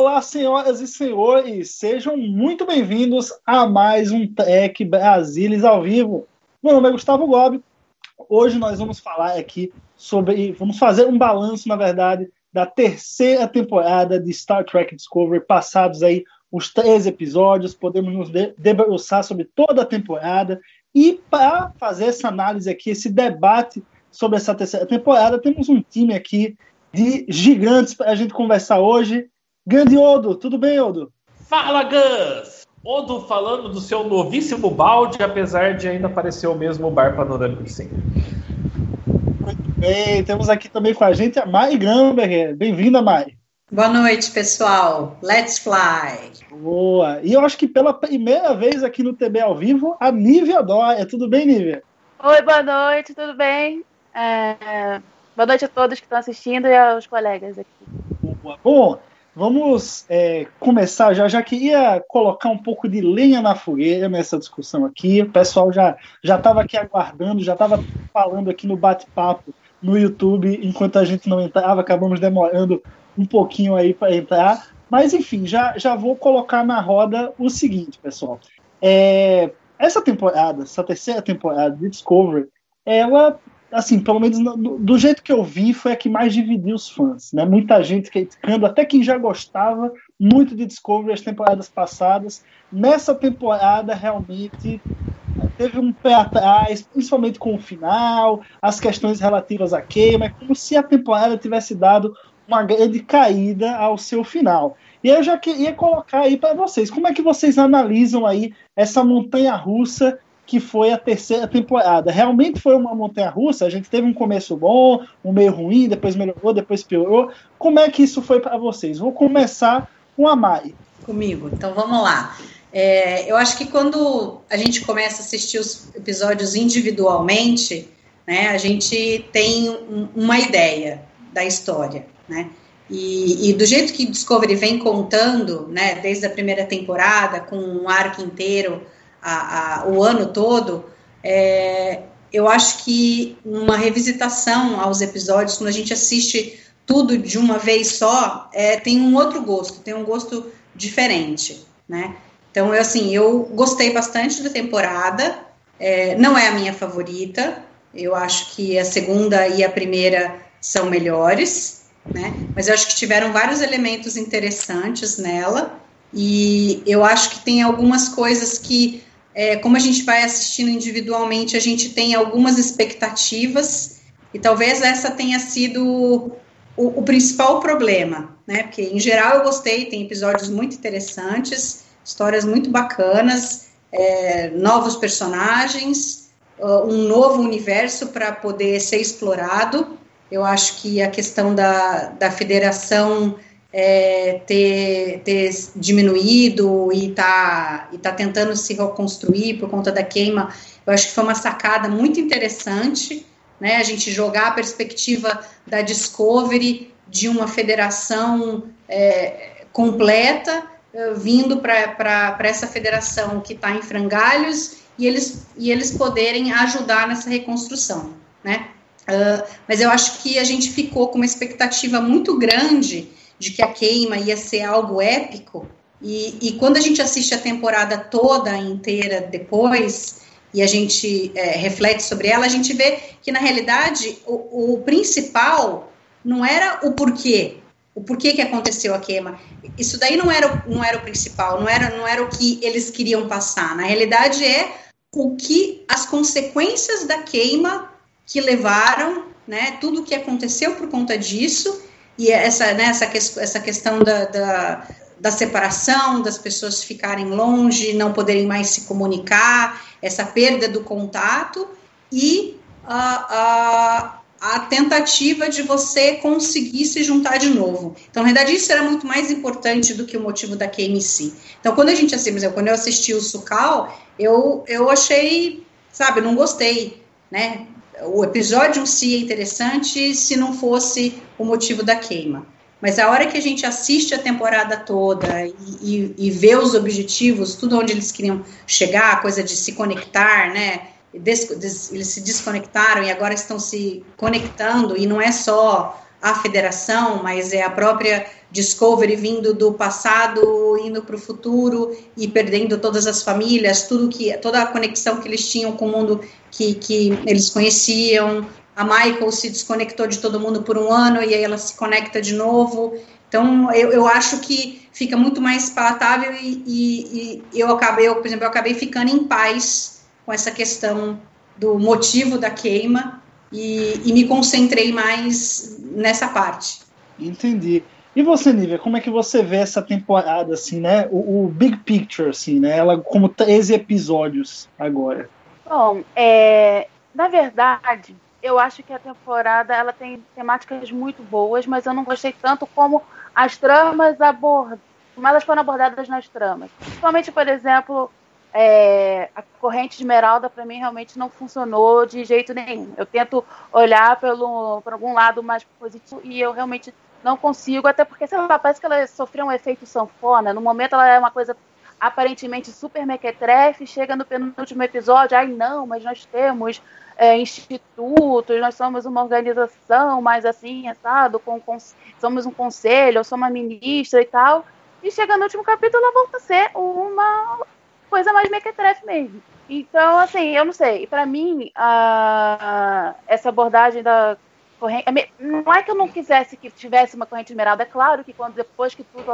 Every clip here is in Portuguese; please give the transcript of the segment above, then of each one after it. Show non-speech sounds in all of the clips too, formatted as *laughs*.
Olá, senhoras e senhores, sejam muito bem-vindos a mais um Trek Brasilis ao vivo. Meu nome é Gustavo Gobi. Hoje nós vamos falar aqui sobre, vamos fazer um balanço, na verdade, da terceira temporada de Star Trek Discovery, passados aí os três episódios, podemos nos de- debruçar sobre toda a temporada e para fazer essa análise aqui, esse debate sobre essa terceira temporada, temos um time aqui de gigantes para a gente conversar hoje. Grande Odo, tudo bem, Odo? Fala, Gus! Odo falando do seu novíssimo balde, apesar de ainda parecer o mesmo bar panorâmico de sempre. Bem, temos aqui também com a gente a Mari Gramberger. Bem-vinda, Mari. Boa noite, pessoal. Let's fly. Boa. E eu acho que pela primeira vez aqui no TB ao vivo, a Nívia Dória. Tudo bem, Nívia? Oi, boa noite, tudo bem? É, Boa noite a todos que estão assistindo e aos colegas aqui. Boa. Bom, vamos é, começar já. Já queria colocar um pouco de lenha na fogueira nessa discussão aqui. O pessoal já já estava aqui aguardando, já estava falando aqui no bate-papo no YouTube enquanto a gente não entrava. Acabamos demorando um pouquinho aí para entrar. Mas enfim, já, já vou colocar na roda o seguinte, pessoal. É, essa temporada, essa terceira temporada de Discovery, ela, assim, pelo menos no- do, do jeito que eu vi, foi a que mais dividiu os fãs. Né? Muita gente criticando, até quem já gostava muito de Discovery as temporadas passadas. Nessa temporada, realmente teve um pé atrás, principalmente com o final, as questões relativas a queima, é como se a temporada tivesse dado uma grande caída ao seu final. E eu já queria colocar aí para vocês, como é que vocês analisam aí essa montanha russa que foi a terceira temporada? Realmente foi uma montanha russa? A gente teve um começo bom, um meio ruim, depois melhorou, depois piorou. Como é que isso foi para vocês? Vou começar com a Mai. Comigo. Então vamos lá. É, eu acho que quando a gente começa a assistir os episódios individualmente, né, a gente tem um- uma ideia da história, né? E, e do jeito que Discovery vem contando, né, desde a primeira temporada, com um arco inteiro, a, a- o ano todo, é, eu acho que uma revisitação aos episódios, quando a gente assiste tudo de uma vez só, é, tem um outro gosto, tem um gosto diferente, né? Então, eu, assim, eu gostei bastante da temporada, é, não é a minha favorita, eu acho que a segunda e a primeira são melhores, né? Mas eu acho que tiveram vários elementos interessantes nela, e eu acho que tem algumas coisas que, é, como a gente vai assistindo individualmente, a gente tem algumas expectativas, e talvez essa tenha sido o, o principal problema, né? Porque em geral eu gostei, tem episódios muito interessantes, histórias muito bacanas, é, novos personagens, uh, um novo universo para poder ser explorado. Eu acho que a questão da, da federação é, ter, ter diminuído e tá, e tá tentando se reconstruir por conta da queima, eu acho que foi uma sacada muito interessante, né? A gente jogar a perspectiva da Discovery de uma federação é, completa uh, vindo para essa federação que está em frangalhos e eles, e eles poderem ajudar nessa reconstrução, né? Uh, mas eu acho que a gente ficou com uma expectativa muito grande de que a queima ia ser algo épico, e, e quando a gente assiste a temporada toda inteira depois, e a gente é, reflete sobre ela, a gente vê que, na realidade, o, o principal não era o porquê, o porquê que aconteceu a queima. Isso daí não era, não era o principal, não era, não era o que eles queriam passar. Na realidade, é o que as consequências da queima que levaram, né, tudo o que aconteceu por conta disso, e essa, né, essa, essa questão da, da da separação, das pessoas ficarem longe, não poderem mais se comunicar, essa perda do contato e a, a, a tentativa de você conseguir se juntar de novo. Então, na verdade, isso era muito mais importante do que o motivo da KMC. Então, quando a gente assistiu, quando eu assisti o Sukal, eu, eu achei, sabe, não gostei, né? O episódio em si é interessante se não fosse o motivo da queima. Mas a hora que a gente assiste a temporada toda e, e, e vê os objetivos, tudo onde eles queriam chegar, a coisa de se conectar, né? Des, des, eles se desconectaram e agora estão se conectando, e não é só a federação, mas é a própria Discovery vindo do passado, indo para o futuro e perdendo todas as famílias, tudo que toda a conexão que eles tinham com o mundo que, que eles conheciam, a Michael se desconectou de todo mundo por um ano e aí ela se conecta de novo. Então, eu, eu acho que fica muito mais palatável e, e, e, eu acabei, eu, por exemplo, eu acabei ficando em paz com essa questão do motivo da queima e, e me concentrei mais nessa parte. Entendi. E você, Nívia, como é que você vê essa temporada, assim, né? O, o big picture, assim, né? Ela como 13 episódios agora. Bom, é, na verdade, eu acho que a temporada ela tem temáticas muito boas, mas eu não gostei tanto como as tramas abordam, como elas foram abordadas nas tramas. Principalmente, por exemplo, é, a corrente de Esmeralda para mim realmente não funcionou de jeito nenhum. Eu tento olhar pelo por algum lado mais positivo e eu realmente não consigo, até porque sei lá, parece que ela sofreu um efeito sanfona. No momento ela é uma coisa aparentemente super mequetrefe, chega no penúltimo episódio, ai não, mas nós temos é, institutos, nós somos uma organização mais assim, assado, com, com, somos um conselho, eu sou uma ministra e tal. E chega no último capítulo, ela volta a ser uma coisa mais mequetrefe mesmo. Então, assim, eu não sei. Para mim, a, essa abordagem da corrente. É não é que eu não quisesse que tivesse uma corrente esmeralda, é claro que quando depois que tudo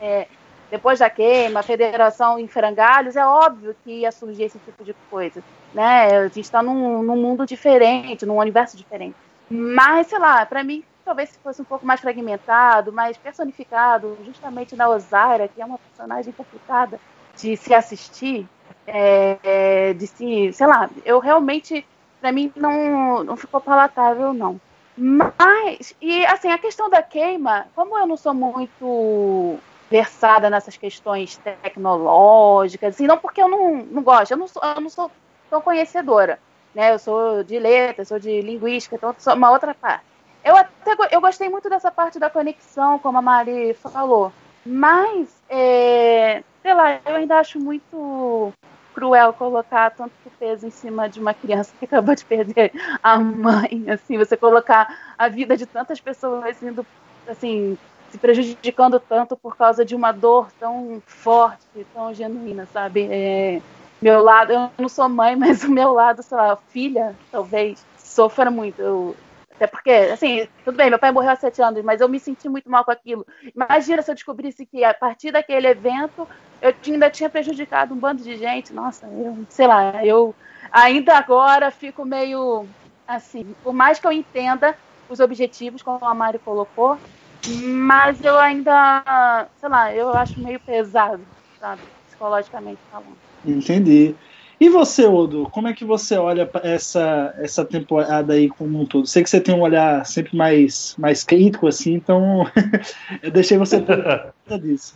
é, depois da queima, a federação em frangalhos, é óbvio que ia surgir esse tipo de coisa. Né? A gente está num, num, mundo diferente, num universo diferente. Mas, sei lá, para mim, talvez se fosse um pouco mais fragmentado, mais personificado, justamente na Osaira, que é uma personagem complicada de se assistir, é, de se, sei lá, eu realmente, para mim, não, não ficou palatável, não. Mas, e assim, a questão da queima, como eu não sou muito versada nessas questões tecnológicas, assim, não porque eu não, não gosto, eu não sou, eu não sou tão conhecedora, né? Eu sou de letras, sou de linguística, então sou uma outra parte. Eu até eu gostei muito dessa parte da conexão, como a Mari falou, mas, é, sei lá, eu ainda acho muito cruel colocar tanto peso em cima de uma criança que acabou de perder a mãe, assim, você colocar a vida de tantas pessoas indo, assim, se prejudicando tanto por causa de uma dor tão forte, tão genuína, sabe? É, meu lado, eu não sou mãe, *laughs* mas o meu lado, sei lá, filha, talvez, sofra muito. Eu, até porque, assim, tudo bem, meu pai morreu há sete anos, mas eu me senti muito mal com aquilo. Imagina se eu descobrisse que a partir daquele evento eu ainda tinha prejudicado um bando de gente. Nossa, eu, sei lá, eu ainda agora fico meio assim, por mais que eu entenda os objetivos, como a Mari colocou, mas eu ainda, sei lá, eu acho meio pesado, sabe? Psicologicamente falando. Entendi. E você, Odo, como é que você olha essa, essa temporada aí como um todo? Sei que você tem um olhar sempre mais, mais crítico, assim, então *laughs* eu deixei você *laughs* disso.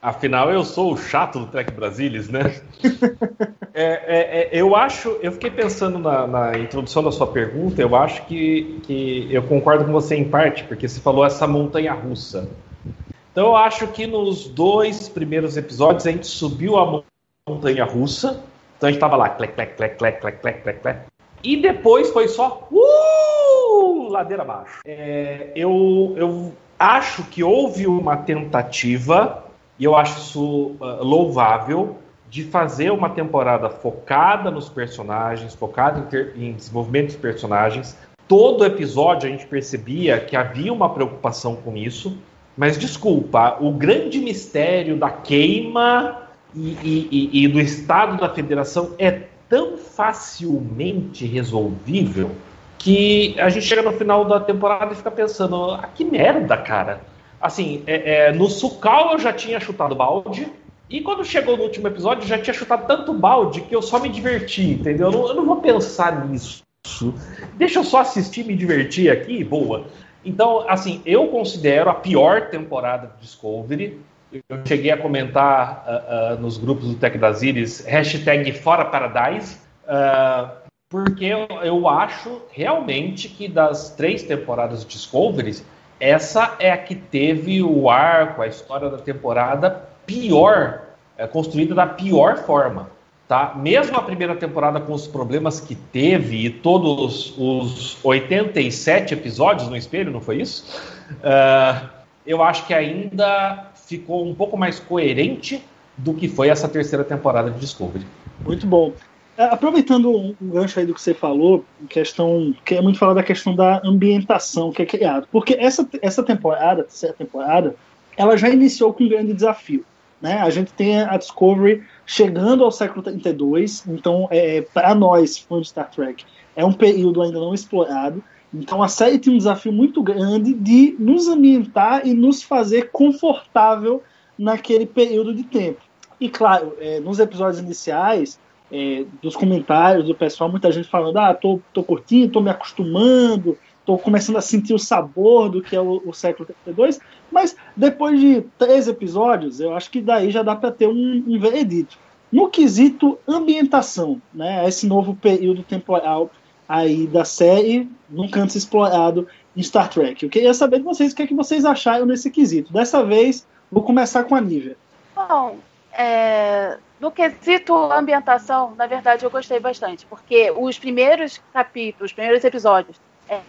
Afinal, eu sou o chato do Trek Brasilis, né? *laughs* é, é, é, eu acho, eu fiquei pensando na, na, introdução da sua pergunta, eu acho que, que eu concordo com você em parte, porque você falou essa montanha russa. Então eu acho que nos dois primeiros episódios a gente subiu a montanha russa, então a gente tava lá, clec, clec, clec, clec, clec, clec, clec, clec. E depois foi só uh, ladeira abaixo. É, eu, eu acho que houve uma tentativa e eu acho isso uh, louvável de fazer uma temporada focada nos personagens, focada em, ter, em desenvolvimento dos personagens. Todo episódio a gente percebia que havia uma preocupação com isso, mas desculpa, o grande mistério da queima e, e, e, do estado da federação é tão facilmente resolvível que a gente chega no final da temporada e fica pensando: ah, que merda, cara Assim, é, é, no Sucal eu já tinha chutado balde. E quando chegou no último episódio, já tinha chutado tanto balde que eu só me diverti, entendeu? Eu não, eu não vou pensar nisso. Deixa eu só assistir e me divertir aqui, boa. Então, assim, eu considero a pior temporada de Discovery. Eu cheguei a comentar uh, uh, nos grupos do Tech Brasilis, hashtag Fora Paradise, uh, porque eu, eu, acho realmente que das três temporadas de Discovery, essa é a que teve o arco, a história da temporada pior, é, construída da pior forma. Tá? Mesmo a primeira temporada com os problemas que teve e todos os 87 episódios no espelho, não foi isso? Eu acho que ainda ficou um pouco mais coerente do que foi essa terceira temporada de Discovery. Muito bom. É, aproveitando um gancho aí do que você falou, questão que é muito falar da questão da ambientação que é criado, porque essa, essa temporada, terceira temporada, ela já iniciou com um grande desafio. Né? A gente tem a Discovery chegando ao século 32, então é, para nós, fãs de Star Trek, é um período ainda não explorado. Então a série tem um desafio muito grande de nos ambientar e nos fazer confortável naquele período de tempo. E claro, é, nos episódios iniciais, é, dos comentários do pessoal, muita gente falando: ah, tô, tô curtindo, tô me acostumando, tô começando a sentir o sabor do que é o, o século 32. Mas depois de três episódios, eu acho que daí já dá para ter um, um veredito. No quesito ambientação, né, esse novo período temporal aí da série, nunca antes explorado em Star Trek. Eu queria saber de vocês o que, é que vocês acharam nesse quesito. Dessa vez, vou começar com a Nívia. Bom, é, no quesito ambientação, na verdade, eu gostei bastante, porque os primeiros capítulos, os primeiros episódios,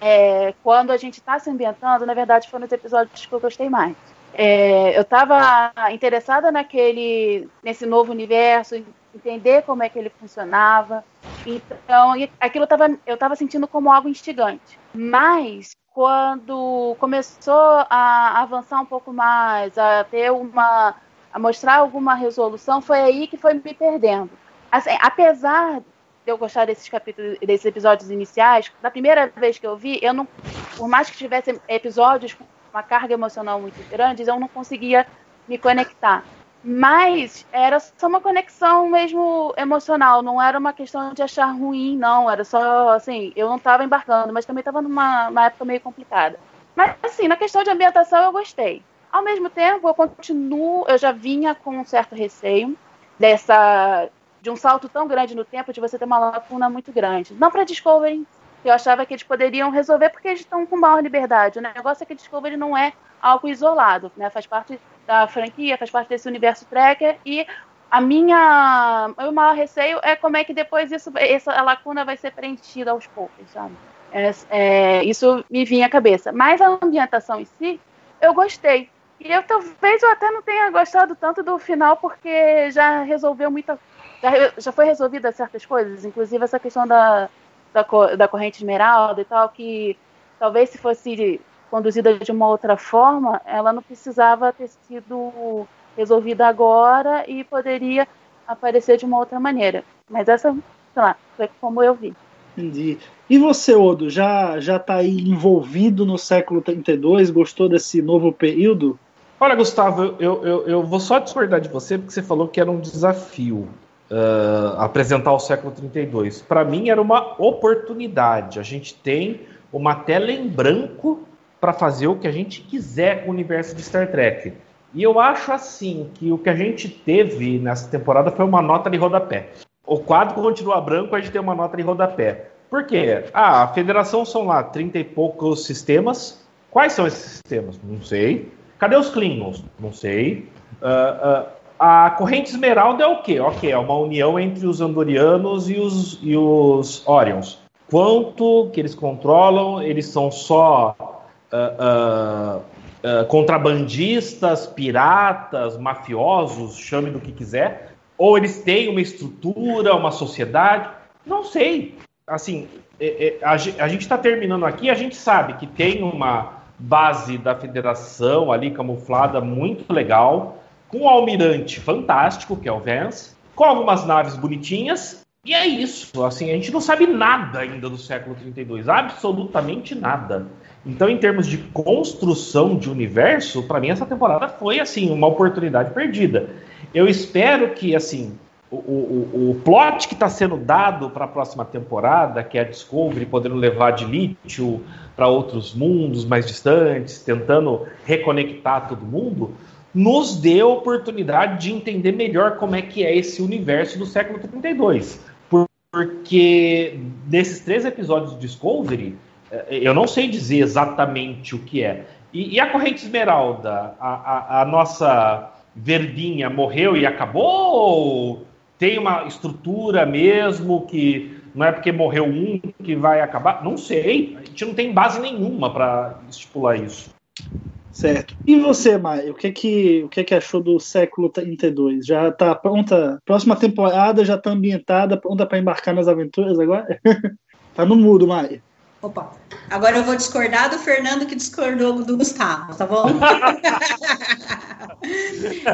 é, quando a gente está se ambientando, na verdade, foram os episódios que eu gostei mais. É, eu estava interessada naquele, nesse novo universo, entender como é que ele funcionava. Então, aquilo eu estava sentindo como algo instigante. Mas quando começou a avançar um pouco mais, a ter uma, a mostrar alguma resolução, foi aí que foi me perdendo. Assim, apesar de eu gostar desses capítulos, desses episódios iniciais, da primeira vez que eu vi, eu não, por mais que tivesse episódios com uma carga emocional muito grande, eu não conseguia me conectar. Mas era só uma conexão mesmo emocional, não era uma questão de achar ruim, não. Era só assim, eu não estava embarcando, mas também estava numa época meio complicada. Mas assim, na questão de ambientação eu gostei. Ao mesmo tempo, eu continuo, eu já vinha com um certo receio dessa de um salto tão grande no tempo de você ter uma lacuna muito grande. Não para Discovery, eu achava que eles poderiam resolver porque eles estão com maior liberdade. O negócio é que Discovery não é algo isolado, né? Faz parte da franquia, faz parte desse universo tracker e a minha, o maior receio é como é que depois isso, essa lacuna vai ser preenchida aos poucos, sabe? É, é, isso me vinha à cabeça. Mas a ambientação em si, eu gostei. E eu talvez eu até não tenha gostado tanto do final porque já resolveu muita já, já foi resolvida certas coisas, inclusive essa questão da, da, da corrente esmeralda e tal, que talvez se fosse conduzida de uma outra forma, ela não precisava ter sido resolvida agora e poderia aparecer de uma outra maneira. Mas essa, sei lá, foi como eu vi. Entendi. E você, Odo, já já está aí envolvido no século 32? Gostou desse novo período? Olha, Gustavo, eu, eu, eu vou só discordar de você porque você falou que era um desafio uh, apresentar o século 32. Para mim era uma oportunidade. A gente tem uma tela em branco para fazer o que a gente quiser com o universo de Star Trek. E eu acho assim que o que a gente teve nessa temporada foi uma nota de rodapé. O quadro continua branco, a gente tem uma nota de rodapé. Por quê? Ah, a federação são lá 30 e poucos sistemas. Quais são esses sistemas? Não sei. Cadê os Klingons? Não sei. Uh, uh, a corrente esmeralda é o quê? Ok, é uma união entre os andorianos e os, e os Orions. Quanto que eles controlam? Eles são só uh, uh, contrabandistas, piratas, mafiosos, chame do que quiser. Ou eles têm uma estrutura, uma sociedade? Não sei. Assim, é, é, a, a gente está terminando aqui, a gente sabe que tem uma base da federação ali camuflada muito legal com um almirante fantástico, que é o Vance, com algumas naves bonitinhas, e é isso, assim, a gente não sabe nada ainda do século 32, absolutamente nada. Então, em termos de construção de universo, para mim essa temporada foi assim uma oportunidade perdida. Eu espero que assim o, o, o plot que está sendo dado para a próxima temporada, que é a Discovery podendo levar de lítio para outros mundos mais distantes, tentando reconectar todo mundo, nos dê a oportunidade de entender melhor como é que é esse universo do século 32. Porque nesses três episódios de Discovery, eu não sei dizer exatamente o que é. E, e a corrente esmeralda, a, a, a, nossa verdinha morreu e acabou? Ou tem uma estrutura mesmo que não é porque morreu um que vai acabar? Não sei. A gente não tem base nenhuma para estipular isso. Certo. E você, Maia, o que que, o que que achou do século 32? Já está pronta? Próxima temporada já está ambientada, pronta para embarcar nas aventuras agora? *laughs* tá no mudo, Maia. Opa, agora eu vou discordar do Fernando que discordou do Gustavo, tá bom? *laughs*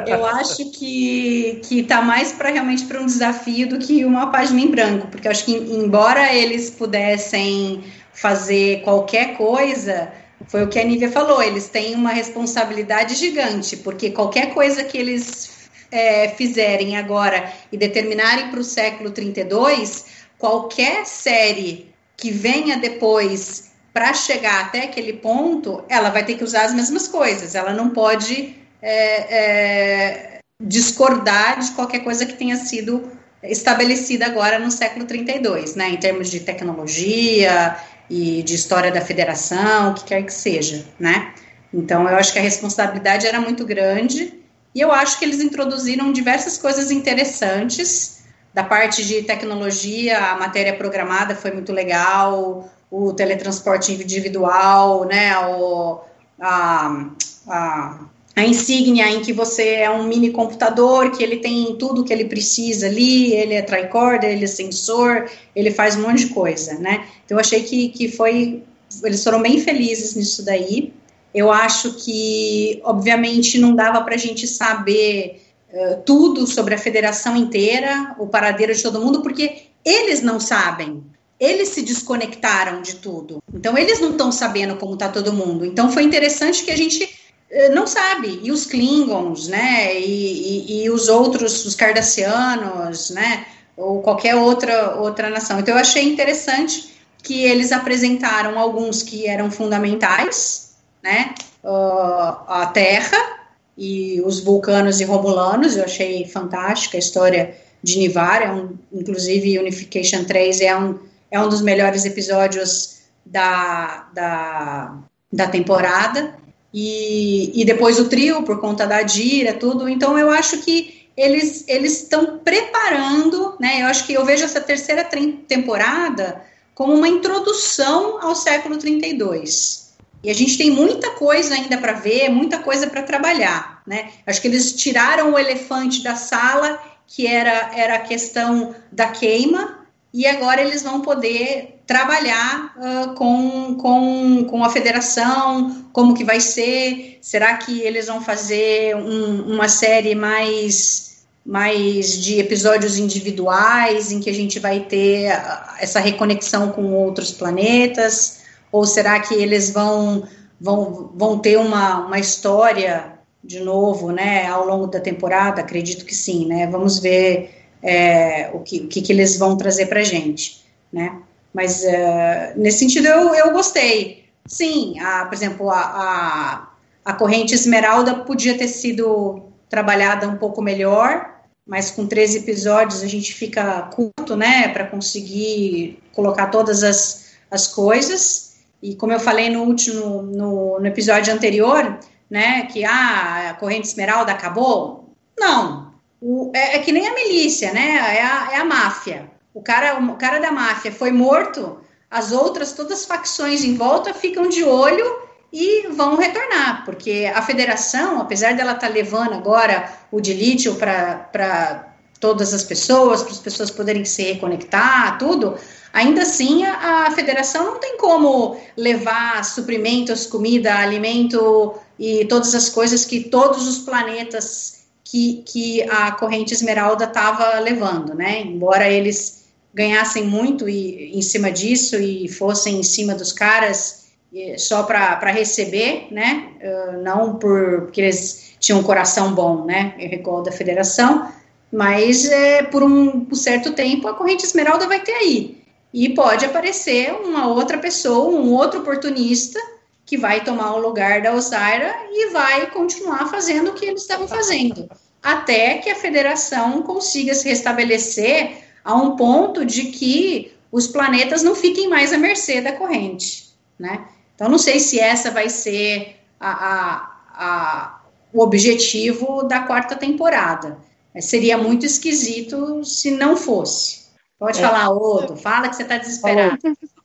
eu acho que que tá mais para realmente para um desafio do que uma página em branco, porque eu acho que embora eles pudessem fazer qualquer coisa, foi o que a Nívia falou, eles têm uma responsabilidade gigante, porque qualquer coisa que eles é, fizerem agora e determinarem para o século 32, qualquer série que venha depois para chegar até aquele ponto, ela vai ter que usar as mesmas coisas. Ela não pode é, é, discordar de qualquer coisa que tenha sido estabelecida agora no século 32, né, em termos de tecnologia e de história da federação, o que quer que seja, né. Então, eu acho que a responsabilidade era muito grande e eu acho que eles introduziram diversas coisas interessantes da parte de tecnologia, a matéria programada foi muito legal, o teletransporte individual, né, o, a, a, a insígnia em que você é um mini computador, que ele tem tudo que ele precisa ali, ele é tricorder, ele é sensor, ele faz um monte de coisa, né, então eu achei que, que foi, eles foram bem felizes nisso daí, eu acho que, obviamente, não dava para a gente saber uh, tudo sobre a federação inteira, o paradeiro de todo mundo, porque eles não sabem. Eles se desconectaram de tudo. Então, eles não estão sabendo como está todo mundo. Então, foi interessante que a gente uh, não sabe. E os Klingons, né? E, e, e os outros, os Cardassianos, né? Ou qualquer outra, outra nação. Então, eu achei interessante que eles apresentaram alguns que eram fundamentais, né? Uh, a Terra, e os vulcanos e romulanos, eu achei fantástica a história de Nivar, é um, inclusive Unification 3 é um, é um dos melhores episódios da, da, da temporada, e, e depois o trio, por conta da Dira, tudo, então eu acho que eles eles estão preparando, né, eu acho que eu vejo essa terceira temporada como uma introdução ao século 32, e a gente tem muita coisa ainda para ver, muita coisa para trabalhar, né? Acho que eles tiraram o elefante da sala, que era, era a questão da queima, e agora eles vão poder trabalhar uh, com, com, com a federação, como que vai ser, será que eles vão fazer um, uma série mais, mais de episódios individuais, em que a gente vai ter essa reconexão com outros planetas, ou será que eles vão, vão, vão ter uma, uma história de novo, né, ao longo da temporada? Acredito que sim, né? Vamos ver é, o, que, o que, que, eles vão trazer para gente, né? Mas uh, nesse sentido eu, eu gostei. Sim, a, por exemplo, a, a, a corrente esmeralda podia ter sido trabalhada um pouco melhor, mas com 13 episódios a gente fica curto, né, para conseguir colocar todas as, as coisas. E como eu falei no último, no, no episódio anterior, né, que ah, a corrente esmeralda acabou, não. O, é, é, que nem a milícia, né? É a, é a máfia. O cara, o cara da máfia foi morto, as outras, todas as facções em volta ficam de olho e vão retornar, porque a federação, apesar dela estar tá levando agora o de lítio para todas as pessoas, para as pessoas poderem se reconectar, tudo, Ainda assim, a, a federação não tem como levar suprimentos, comida, alimento e todas as coisas que todos os planetas que, que a corrente esmeralda estava levando, né? Embora eles ganhassem muito e, em cima disso e fossem em cima dos caras só para receber, né? Uh, não por, porque eles tinham um coração bom, né? Recordo da federação, mas é, por um, um certo tempo a corrente esmeralda vai ter aí. E pode aparecer uma outra pessoa, um outro oportunista que vai tomar o lugar da Osira e vai continuar fazendo o que eles estavam fazendo, até que a federação consiga se restabelecer a um ponto de que os planetas não fiquem mais à mercê da corrente, né? Então, não sei se essa vai ser a, a, a, o objetivo da quarta temporada. Seria muito esquisito se não fosse. Pode é. falar, Odo, fala que você está desesperado.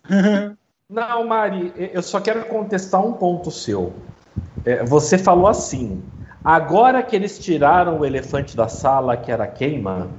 *laughs* Não, Mari, eu só quero contestar um ponto seu. É, você falou assim: agora que eles tiraram o elefante da sala, que era a queima.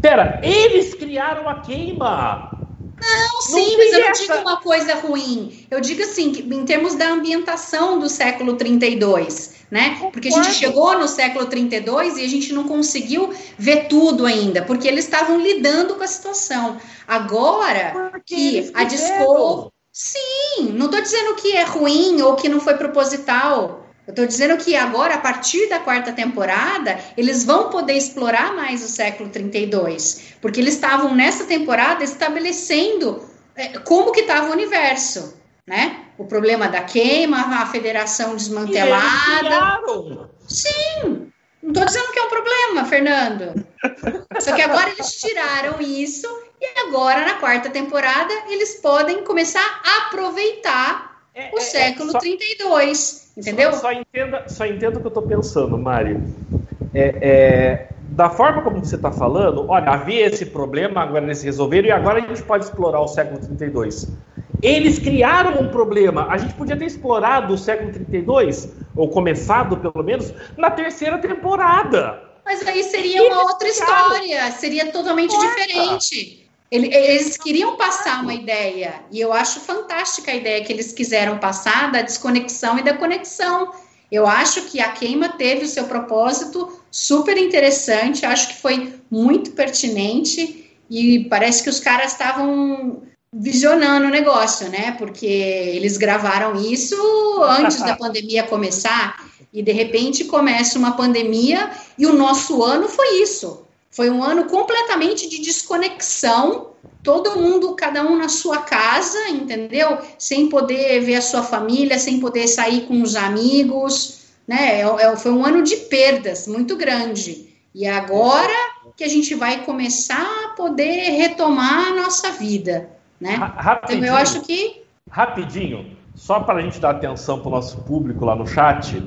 Pera, eles criaram a queima! Não, sim, não mas eu não digo uma coisa ruim. Eu digo assim, em termos da ambientação do século 32, né? Porque a gente chegou no século 32 e a gente não conseguiu ver tudo ainda, porque eles estavam lidando com a situação. Agora porque que a Discovery Sim, não estou dizendo que é ruim ou que não foi proposital. Eu estou dizendo que agora, a partir da quarta temporada, eles vão poder explorar mais o século 32, porque eles estavam nessa temporada estabelecendo é, como que estava o universo, né? O problema da queima, a federação desmantelada. Sim, não estou dizendo que é um problema, Fernando. Só que agora eles tiraram isso e agora, na quarta temporada, eles podem começar a aproveitar é, o é, é século é, só, 32. Entendeu? Só, só, entenda, só entenda o que eu estou pensando, Mário. É, é, da forma como você está falando, olha, havia esse problema, agora eles resolveram, e agora a gente pode explorar o século 32. Eles criaram um problema. A gente podia ter explorado o século 32, ou começado pelo menos, na terceira temporada. Mas aí seria uma outra história, seria totalmente diferente. Eles queriam passar uma ideia, e eu acho fantástica a ideia que eles quiseram passar da desconexão e da conexão. Eu acho que a queima teve o seu propósito super interessante, acho que foi muito pertinente, e parece que os caras estavam visionando o negócio, né? Porque eles gravaram isso antes da pandemia começar, e de repente começa uma pandemia, e o nosso ano foi isso foi um ano completamente de desconexão, todo mundo, cada um na sua casa, entendeu? Sem poder ver a sua família, sem poder sair com os amigos, né? É, é, foi um ano de perdas muito grande. E agora que a gente vai começar a poder retomar a nossa vida, né? Rapidinho, então eu acho que rapidinho, só para a gente dar atenção para o nosso público lá no chat.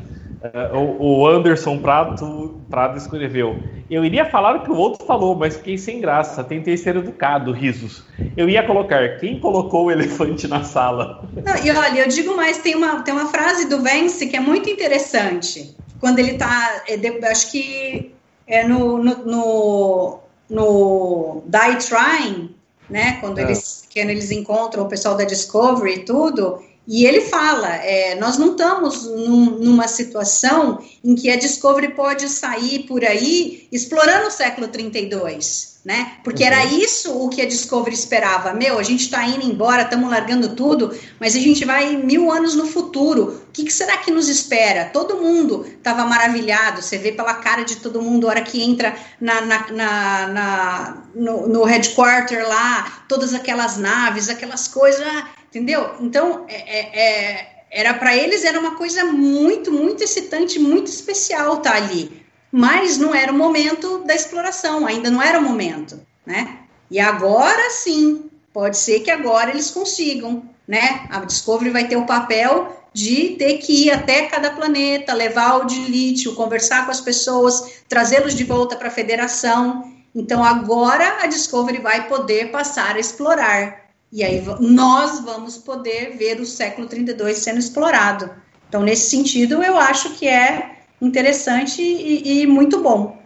É, o, Anderson Prado, Prado escreveu: Eu iria falar o que o outro falou, mas fiquei sem graça. Tentei ser educado, risos. Eu ia colocar: Quem colocou o elefante na sala? Não, e olha, eu digo mais: tem uma, tem uma frase do Vence que é muito interessante. Quando ele está, é, acho que é no, no, no, no Die Trying, né? Quando, é. eles, quando eles encontram o pessoal da Discovery e tudo e ele fala: é, nós não estamos num, numa situação em que a Discovery pode sair por aí explorando o século 32, né? Porque uhum. era isso o que a Discovery esperava. Meu, a gente está indo embora, estamos largando tudo, mas a gente vai mil anos no futuro. O que, que será que nos espera? Todo mundo estava maravilhado. Você vê pela cara de todo mundo a hora que entra na, na, na, na no, no headquarter lá, todas aquelas naves, aquelas coisas. Ah, Entendeu? Então, é, é, é era para eles era uma coisa muito, muito excitante, muito especial estar tá ali. Mas não era o momento da exploração, ainda não era o momento, né? E agora sim, pode ser que agora eles consigam, né? A Discovery vai ter o papel de ter que ir até cada planeta, levar o de lítio, conversar com as pessoas, trazê-los de volta para a federação. Então agora a Discovery vai poder passar a explorar. E aí nós vamos poder ver o século 32 sendo explorado. Então, nesse sentido, eu acho que é interessante e, e muito bom.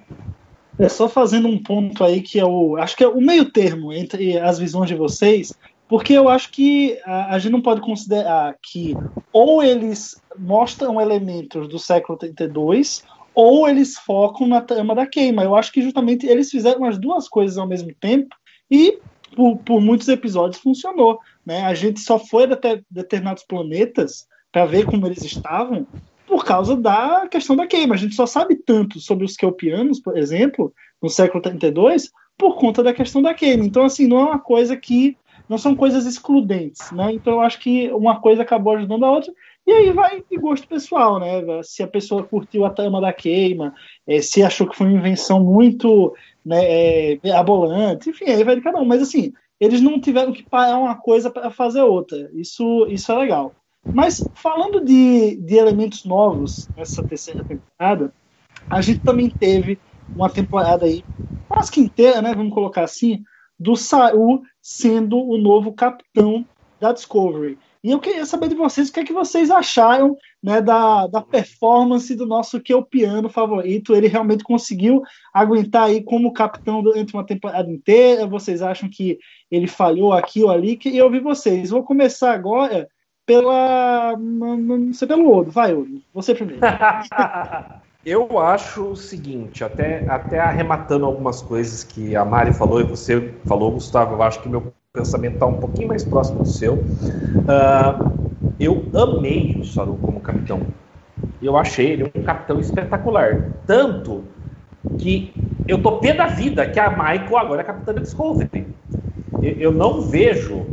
É só fazendo um ponto aí que é o. Acho que é o meio termo entre as visões de vocês, porque eu acho que a, a gente não pode considerar que ou eles mostram elementos do século 32 ou eles focam na trama da queima. Eu acho que justamente eles fizeram as duas coisas ao mesmo tempo e por, por muitos episódios funcionou. Né? A gente só foi até determinados planetas para ver como eles estavam por causa da questão da queima. A gente só sabe tanto sobre os Kelpianos, por exemplo, no século 32, por conta da questão da queima. Então, assim, não é uma coisa que. Não são coisas excludentes, né? Então, eu acho que uma coisa acabou ajudando a outra. E aí vai de gosto pessoal, né? Se a pessoa curtiu a trama da queima, é, se achou que foi uma invenção muito né, é, abolante, enfim, aí vai de cada um. Mas assim, eles não tiveram que parar uma coisa para fazer outra. Isso, isso é legal. Mas falando de, de elementos novos nessa terceira temporada, a gente também teve uma temporada aí, quase que inteira, né? Vamos colocar assim, do Saru sendo o novo capitão da Discovery. E eu queria saber de vocês o que é que vocês acharam né, da, da performance do nosso piano favorito. Ele realmente conseguiu aguentar aí como capitão durante uma temporada inteira. Vocês acham que ele falhou aqui ou ali? E eu ouvi vocês. Vou começar agora pela. Não sei, pelo Odo. Vai, Odo. Você primeiro. *laughs* Eu acho o seguinte, até, até arrematando algumas coisas que a Mari falou e você falou, Gustavo, eu acho que meu pensamento está um pouquinho mais próximo do seu. Uh, eu amei o Saru como capitão. Eu achei ele um capitão espetacular. Tanto que eu tô pé da vida que a Michael agora é capitã da Discovery. Eu, eu não vejo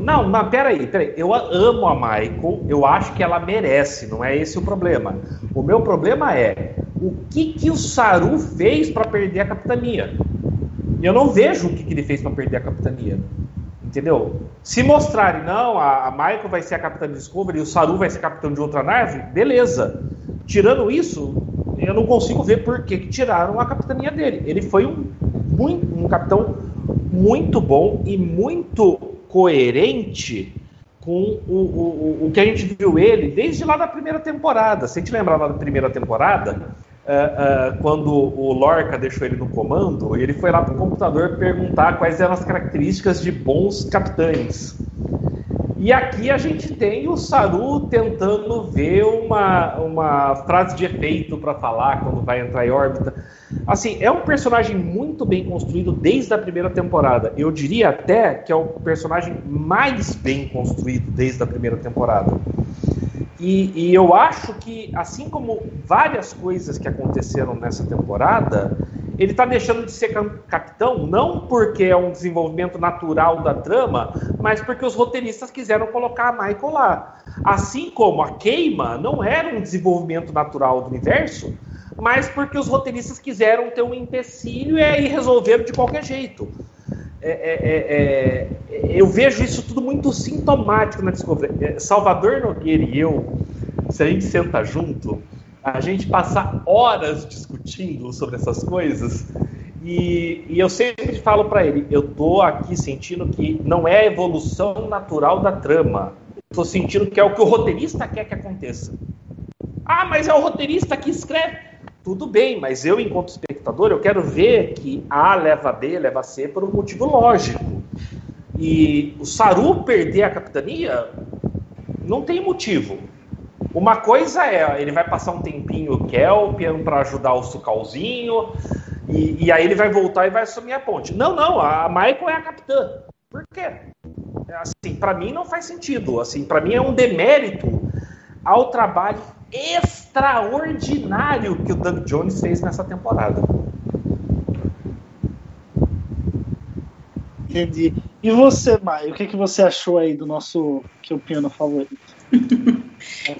não, não, peraí, peraí. Eu amo a Michael, eu acho que ela merece, não é esse o problema. O meu problema é o que, que o Saru fez para perder a capitania. Eu não vejo o que, que ele fez para perder a capitania. Entendeu? Se mostrarem, não, a, a Michael vai ser a capitã de Discovery e o Saru vai ser capitão de outra nave, beleza. Tirando isso, eu não consigo ver por que, que tiraram a capitania dele. Ele foi um, um, um capitão muito bom e muito coerente com o, o, o que a gente viu ele desde lá da primeira temporada. Se a gente lembrar lá da primeira temporada, uh, quando o Lorca deixou ele no comando, ele foi lá para o computador perguntar quais eram as características de bons capitães. E aqui a gente tem o Saru tentando ver uma, uma frase de efeito para falar quando vai entrar em órbita. Assim, é um personagem muito bem construído desde a primeira temporada. Eu diria até que é o personagem mais bem construído desde a primeira temporada. E, e, eu acho que, assim como várias coisas que aconteceram nessa temporada, ele está deixando de ser capitão não porque é um desenvolvimento natural da trama, mas porque os roteiristas quiseram colocar a Michael lá. Assim como a queima não era um desenvolvimento natural do universo, mas porque os roteiristas quiseram ter um empecilho e aí resolveram de qualquer jeito. É, é, é, é eu vejo isso tudo muito sintomático na Discovery. Salvador Nogueira e eu, se a gente senta junto, a gente passa horas discutindo sobre essas coisas. E, e eu sempre falo para ele, eu tô aqui sentindo que não é a evolução natural da trama. Estou sentindo que é o que o roteirista quer que aconteça. Ah, mas é o roteirista que escreve. Tudo bem, mas eu, enquanto espectador, eu quero ver que A leva B, leva C por um motivo lógico. E o Saru perder a capitania não tem motivo. Uma coisa é, ele vai passar um tempinho Kelpian para ajudar o Sucalzinho, e, e, aí ele vai voltar e vai assumir a ponte. Não, não, a Michael é a capitã. Por quê? Assim, para mim não faz sentido. Assim, para mim é um demérito ao trabalho extraordinário que o Doug Jones fez nessa temporada. Entendi. E você, Maio, o que, que você achou aí do nosso que o piano favorito? *laughs*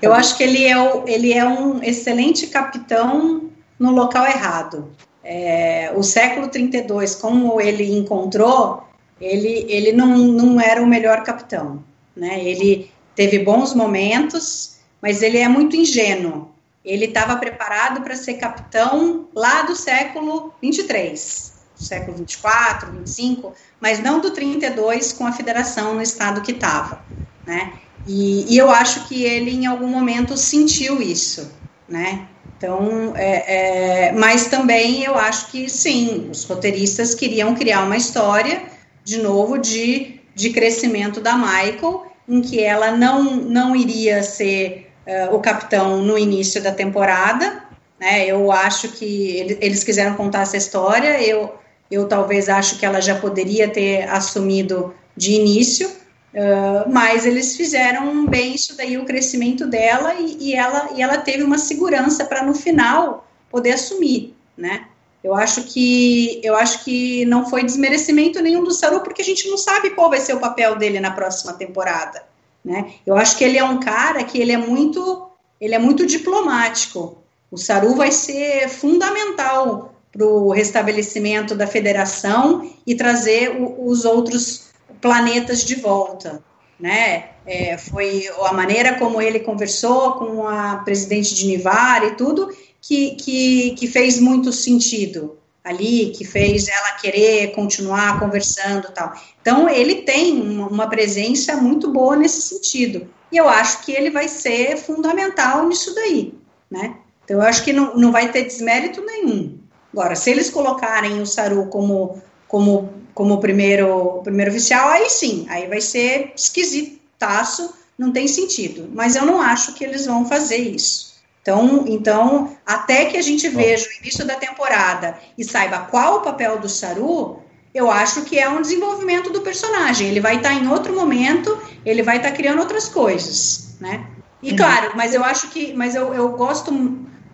Eu acho que ele é, o, ele é um excelente capitão no local errado. É, o século 32, como ele encontrou, ele, ele não, não era o melhor capitão. Né? Ele teve bons momentos, mas ele é muito ingênuo. Ele estava preparado para ser capitão lá do século 23, século 24, 25, mas não do 32 com a federação no estado que estava. Né? E, e, eu acho que ele, em algum momento, sentiu isso, né? Então, é, é, mas também eu acho que sim, os roteiristas queriam criar uma história, de novo, de, de crescimento da Michael, em que ela não, não iria ser uh, o capitão no início da temporada, né? Eu acho que ele, eles quiseram contar essa história, eu, Eu talvez acho que ela já poderia ter assumido de início, uh, mas eles fizeram bem isso daí, o crescimento dela, e, e ela, e ela teve uma segurança para no final poder assumir, né? Eu acho que eu acho que não foi desmerecimento nenhum do Saru, porque a gente não sabe qual vai ser o papel dele na próxima temporada, né? Eu acho que ele é um cara que ele é muito ele é muito diplomático. O Saru vai ser fundamental para o restabelecimento da federação e trazer o, os outros planetas de volta. Né? É, foi a maneira como ele conversou com a presidente de Nivar e tudo que, que, que fez muito sentido ali, que fez ela querer continuar conversando tal. Então, ele tem uma presença muito boa nesse sentido. E eu acho que ele vai ser fundamental nisso daí, né? Então, eu acho que não, não vai ter desmérito nenhum. Agora, se eles colocarem o Saru como, como, como primeiro, primeiro oficial, aí sim, aí vai ser esquisitaço, não tem sentido. Mas eu não acho que eles vão fazer isso. Então, então, até que a gente veja o início da temporada e saiba qual o papel do Saru, eu acho que é um desenvolvimento do personagem. Ele vai estar em outro momento, ele vai estar criando outras coisas, né? E uhum. claro, mas eu acho que, mas eu, eu gosto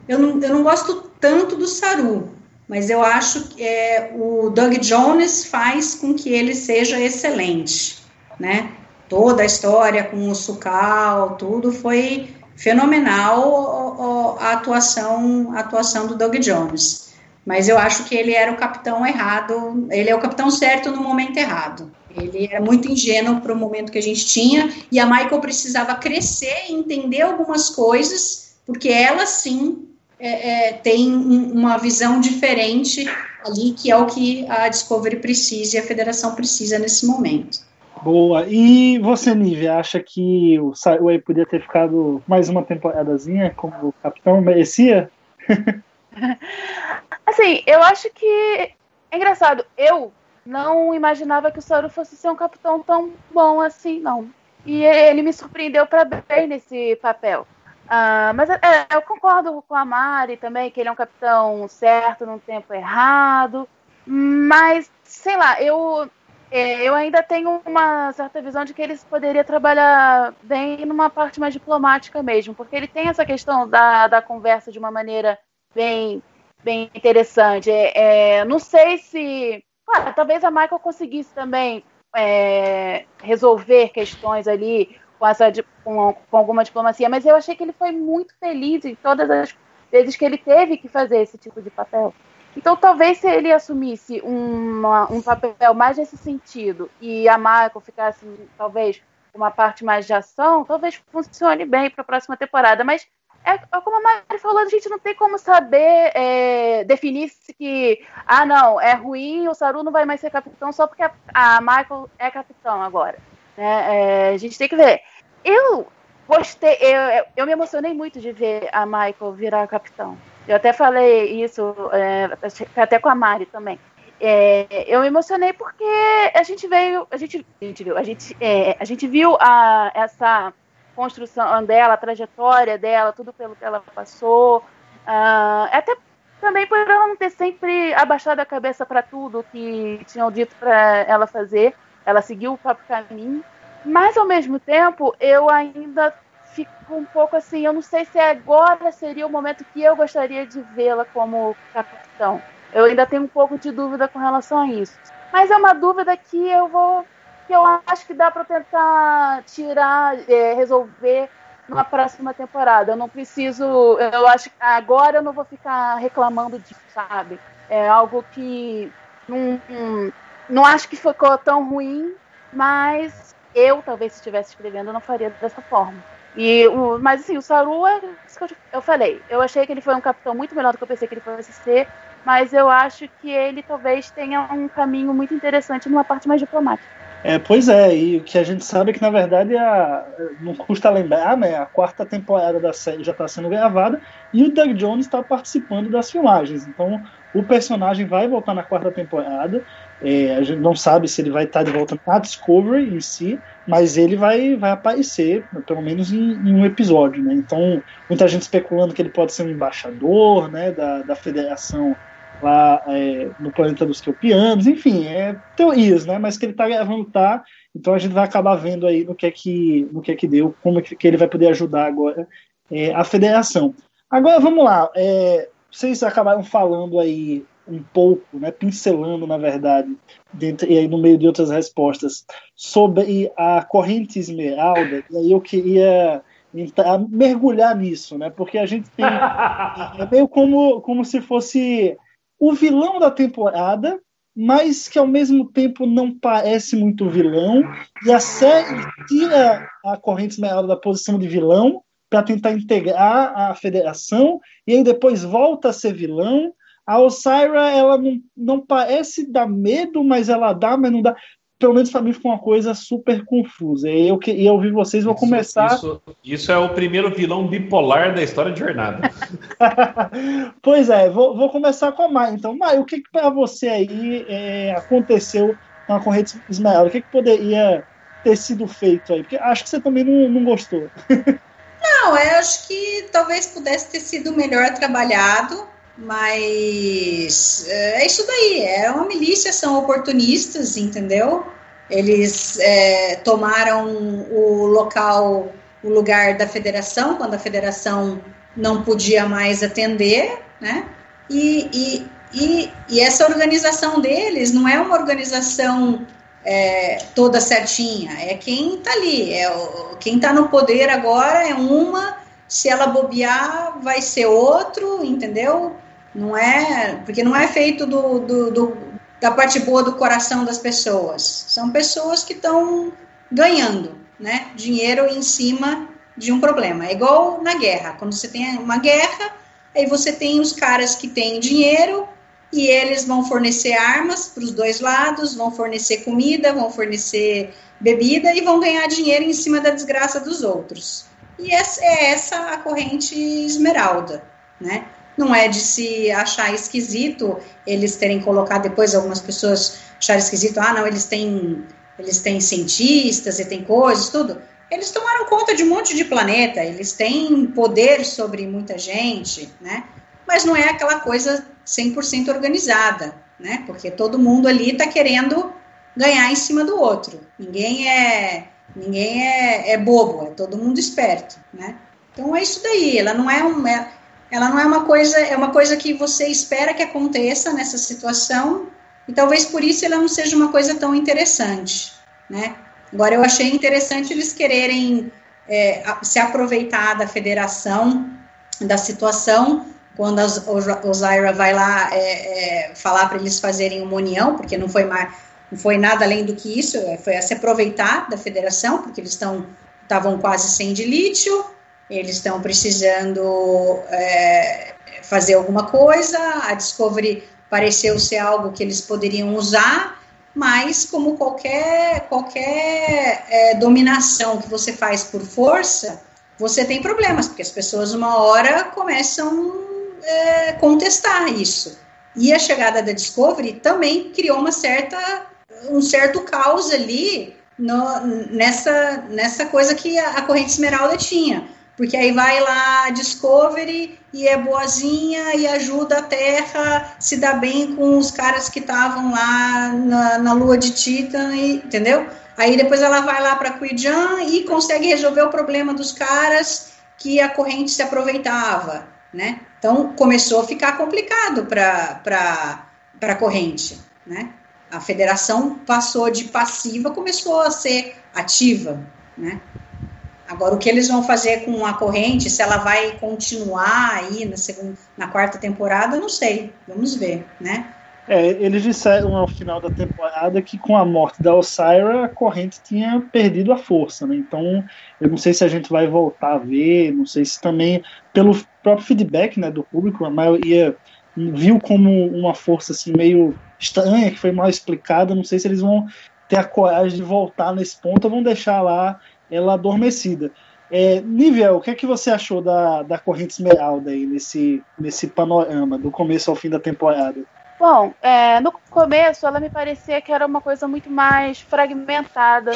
eu não, eu não gosto tanto do Saru, mas eu acho que é, o Doug Jones faz com que ele seja excelente, né? Toda a história com o Sucal, tudo foi fenomenal a atuação, a atuação do Doug Jones. Mas eu acho que ele era o capitão errado, ele é o capitão certo no momento errado. Ele era muito ingênuo para o momento que a gente tinha, e a Michael precisava crescer e entender algumas coisas, porque ela sim é, é, tem um, uma visão diferente ali, que é o que a Discovery precisa e a federação precisa nesse momento. Boa. E você, Nívia, acha que o Saruei podia ter ficado mais uma temporadazinha como capitão? Merecia? *laughs* assim, eu acho que é engraçado. Eu não imaginava que o Saru fosse ser um capitão tão bom assim, não. E ele me surpreendeu para bem nesse papel. Uh, mas é, eu concordo com a Mari também, que ele é um capitão certo num tempo errado. Mas, sei lá, eu, é, eu ainda tenho uma certa visão de que ele poderia trabalhar bem numa parte mais diplomática mesmo, porque ele tem essa questão da, da conversa de uma maneira bem, bem interessante. É, é, não sei se. Claro, talvez a Michael conseguisse também é, resolver questões ali com, essa, com, com alguma diplomacia, mas eu achei que ele foi muito feliz em todas as vezes que ele teve que fazer esse tipo de papel. Então, talvez se ele assumisse uma, um papel mais nesse sentido e a Michael ficasse, talvez, uma parte mais de ação, talvez funcione bem para a próxima temporada. Mas, é, é, como a Mari falou, a gente não tem como saber é, definir se que, ah, não, é ruim, o Saru não vai mais ser capitão só porque a, a Michael é capitão agora. Né? É, a gente tem que ver. Eu gostei, eu, eu me emocionei muito de ver a Michael virar capitão. Eu até falei isso, é, até com a Mari também. É, eu me emocionei porque a gente veio, a gente, a gente viu, a gente, é, a gente viu a, essa construção dela, a trajetória dela, tudo pelo que ela passou. Uh, até também por ela não ter sempre abaixado a cabeça para tudo que tinham dito para ela fazer. Ela seguiu o próprio caminho. Mas, ao mesmo tempo, eu ainda fico um pouco assim, eu não sei se agora seria o momento que eu gostaria de vê-la como capitão. Eu ainda tenho um pouco de dúvida com relação a isso. Mas é uma dúvida que eu vou. que eu acho que dá para tentar tirar, é, resolver numa próxima temporada. Eu não preciso. Eu acho que agora eu não vou ficar reclamando disso, sabe? É algo que. Não, não acho que ficou tão ruim, mas eu, talvez, se estivesse escrevendo, não faria dessa forma. E mas assim, o Saru é isso que eu, eu, falei. Eu achei que ele foi um capitão muito melhor do que eu pensei que ele fosse ser, mas eu acho que ele talvez tenha um caminho muito interessante numa parte mais diplomática. É, pois é, e o que a gente sabe é que na verdade a, não custa lembrar, né? A quarta temporada da série já está sendo gravada e o Doug Jones está participando das filmagens. Então o personagem vai voltar na quarta temporada. É, a gente não sabe se ele vai estar de volta na Discovery em si, mas ele vai, vai aparecer, pelo menos em, em, um episódio, né? Então, muita gente especulando que ele pode ser um embaixador, né, da, da Federação lá é, no planeta dos Kelpianos, enfim, é teorias, né? Mas que ele tá gravando tá, então a gente vai acabar vendo aí no que é que, no que, é que deu, como é que ele vai poder ajudar agora é, a federação. Agora vamos lá, é, vocês acabaram falando aí um pouco, né, pincelando na verdade, dentro, e aí no meio de outras respostas, sobre a corrente esmeralda, e aí eu queria entrar, mergulhar nisso, né, porque a gente tem, *laughs* é meio como, como se fosse o vilão da temporada, mas que ao mesmo tempo não parece muito vilão, e a série tira a corrente esmeralda da posição de vilão para tentar integrar a federação, e aí depois volta a ser vilão. A Osira, ela não, não parece dar medo, mas ela dá, mas não dá pelo menos para mim ficou uma coisa super confusa. E eu queria ouvir vocês, vou isso, começar. Isso, isso, é o primeiro vilão bipolar da história de Jornada. *laughs* pois é, vou, vou, começar com a Mai. Então, Mai, o que, que para você aí é, aconteceu com a corrente Esmeralda? O que, que poderia ter sido feito aí? Porque acho que você também não, não gostou. *laughs* não, eu acho que talvez pudesse ter sido melhor trabalhado. Mas é, é isso daí, é uma milícia, são oportunistas, entendeu? Eles é, tomaram o local, o lugar da federação, quando a federação não podia mais atender, né? E, e, e, e essa organização deles não é uma organização é, toda certinha, é quem está ali, é o, quem está no poder agora é uma, se ela bobear vai ser outro, entendeu? Não é, porque não é feito do, do, do, da parte boa do coração das pessoas. São pessoas que estão ganhando, né, dinheiro em cima de um problema. É igual na guerra. Quando você tem uma guerra, aí você tem os caras que têm dinheiro e eles vão fornecer armas para os dois lados, vão fornecer comida, vão fornecer bebida e vão ganhar dinheiro em cima da desgraça dos outros. E essa é essa a corrente esmeralda, né? Não é de se achar esquisito eles terem colocado depois algumas pessoas acharem esquisito, ah, não, eles têm eles têm cientistas e tem coisas, tudo. Eles tomaram conta de um monte de planeta, eles têm poder sobre muita gente, né? Mas não é aquela coisa 100% organizada, né? Porque todo mundo ali está querendo ganhar em cima do outro. Ninguém é ninguém é, é bobo, é todo mundo esperto, né? Então é isso daí. Ela não é um é, ela não é uma coisa, é uma coisa que você espera que aconteça nessa situação, e talvez por isso ela não seja uma coisa tão interessante, né? Agora, eu achei interessante eles quererem é, se aproveitar da federação, da situação, quando a Osaira vai lá é, é, falar para eles fazerem uma união, porque não foi, mais, não foi nada além do que isso, é, foi a se aproveitar da federação, porque eles estavam quase sem de lítio, eles estão precisando é, fazer alguma coisa, a Discovery pareceu ser algo que eles poderiam usar, mas como qualquer, qualquer é, dominação que você faz por força, você tem problemas, porque as pessoas uma hora começam a é, contestar isso. E a chegada da Discovery também criou uma certa, um certo caos ali no, nessa, nessa coisa que a, a corrente esmeralda tinha porque aí vai lá a Discovery e é boazinha e ajuda a Terra, se dá bem com os caras que estavam lá na, na lua de Titan, e, entendeu? Aí depois ela vai lá para Quijan e consegue resolver o problema dos caras que a corrente se aproveitava, né? Então começou a ficar complicado para a corrente, né? A federação passou de passiva, começou a ser ativa, né? Agora, o que eles vão fazer com a corrente, se ela vai continuar aí na, segunda, na quarta temporada, não sei. Vamos ver, né? É, eles disseram ao final da temporada que com a morte da Osira, a corrente tinha perdido a força, né? Então, eu não sei se a gente vai voltar a ver, não sei se também, pelo próprio feedback né, do público, a maioria viu como uma força assim meio estranha, que foi mal explicada, não sei se eles vão ter a coragem de voltar nesse ponto ou vão deixar lá ela adormecida. É, Nível, o que é que você achou da, da corrente esmeralda aí nesse, nesse panorama, do começo ao fim da temporada? Bom, é, no começo ela me parecia que era uma coisa muito mais fragmentada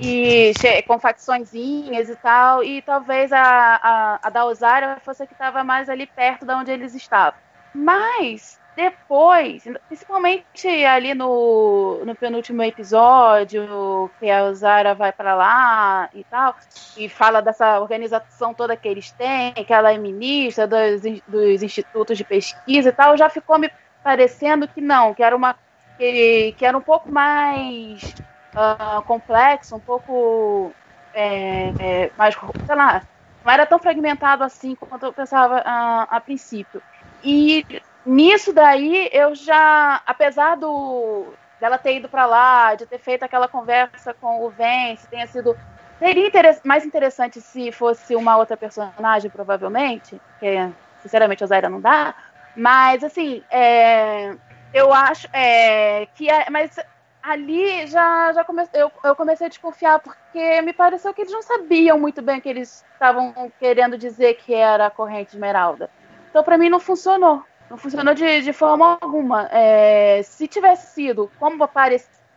e com facçõezinhas e tal, e talvez a, a, a da Osária fosse a que estava mais ali perto de onde eles estavam. Mas depois, principalmente ali no, no penúltimo episódio, que a Zara vai para lá e tal, e fala dessa organização toda que eles têm, que ela é ministra dos, dos institutos de pesquisa e tal, já ficou me parecendo que não, que era uma que, que era um pouco mais uh, complexo, um pouco é, é, mais, sei lá, não era tão fragmentado assim quanto eu pensava uh, a princípio. E nisso daí eu já, apesar do dela ter ido para lá, de ter feito aquela conversa com o Vence, tenha sido seria mais interessante se fosse uma outra personagem, provavelmente, que sinceramente a Zaira não dá, mas assim, é, eu acho é, que é, mas ali já, já comece, eu, eu comecei a desconfiar, porque me pareceu que eles não sabiam muito bem o que eles estavam querendo dizer que era a corrente esmeralda. Então, para mim, não funcionou. Não funcionou de, de forma alguma. É, se tivesse sido como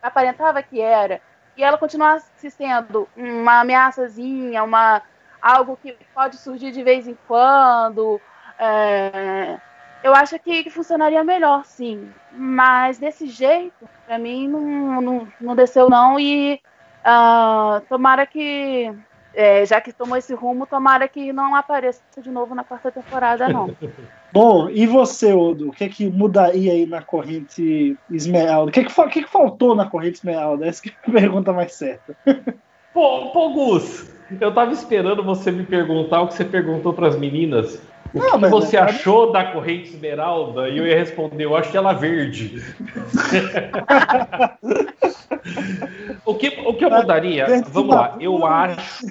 aparentava que era, e ela continuasse sendo uma ameaçazinha, uma, algo que pode surgir de vez em quando, é, eu acho que, que, funcionaria melhor, sim. Mas desse jeito, pra mim, não, não, não desceu, não. E uh, tomara que é, já que tomou esse rumo, tomara que não apareça de novo na quarta temporada, não. *laughs* Bom, e você, Odo? O que é que mudaria aí na corrente Esmeralda? O que é que, que, é que faltou na corrente Esmeralda? Essa é a pergunta mais certa. *laughs* Pô, pô, Gus, eu tava esperando você me perguntar o que você perguntou para as meninas. O não, que você é... achou da corrente esmeralda? E eu ia responder, eu acho ela verde. *laughs* o, que, o que eu mudaria? Vamos lá, eu acho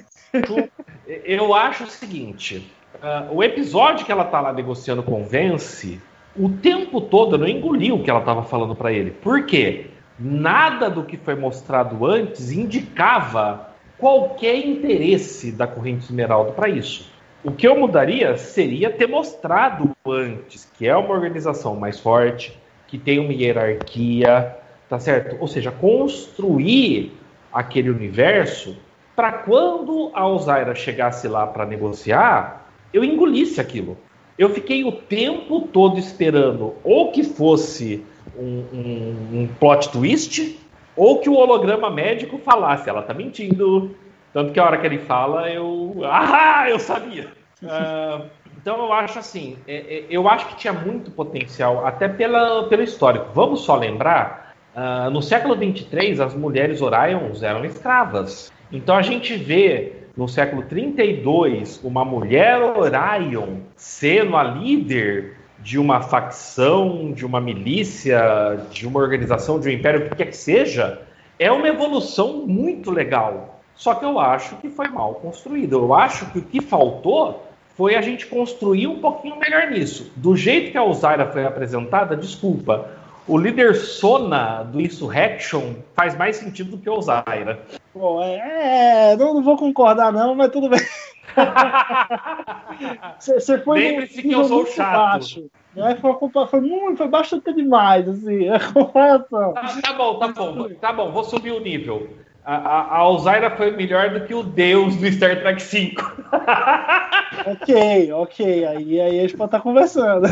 eu acho o seguinte: uh, o episódio que ela tá lá negociando com o Vence, o tempo todo não engoliu o que ela estava falando para ele. Por quê? Nada do que foi mostrado antes indicava qualquer interesse da corrente esmeralda para isso. O que eu mudaria seria ter mostrado antes que é uma organização mais forte, que tem uma hierarquia, tá certo? Ou seja, construir aquele universo para quando a Alzaira chegasse lá para negociar, eu engolisse aquilo. Eu fiquei o tempo todo esperando ou que fosse um, um, um plot twist, ou que o holograma médico falasse, ela tá mentindo. Tanto que a hora que ele fala, eu. Ah, eu sabia! Uh, *laughs* então eu acho assim, é, é, eu acho que tinha muito potencial, até pela, pelo histórico. Vamos só lembrar, uh, no século 23 as mulheres Orions eram escravas. Então a gente vê no século 32 uma mulher Orion sendo a líder de uma facção, de uma milícia, de uma organização, de um império, o que quer que seja, é uma evolução muito legal. Só que eu acho que foi mal construído. Eu acho que o que faltou foi a gente construir um pouquinho melhor nisso. Do jeito que a Osaira foi apresentada, desculpa, o líder Sona do Insurrection faz mais sentido do que o Zaira. Pô, é, é não, não, vou concordar não, mas tudo bem. *laughs* Você foi Lembre-se que eu sou chato. Baixo. Né? Foi, foi, muito, foi bastante demais, assim, *laughs* a comparação. Ah, tá bom, tá bom, tá bom, vou subir o nível. A, a, a Alzaira foi melhor do que o Deus do Star Trek 5. *laughs* ok, ok. Aí, aí a gente pode estar conversando.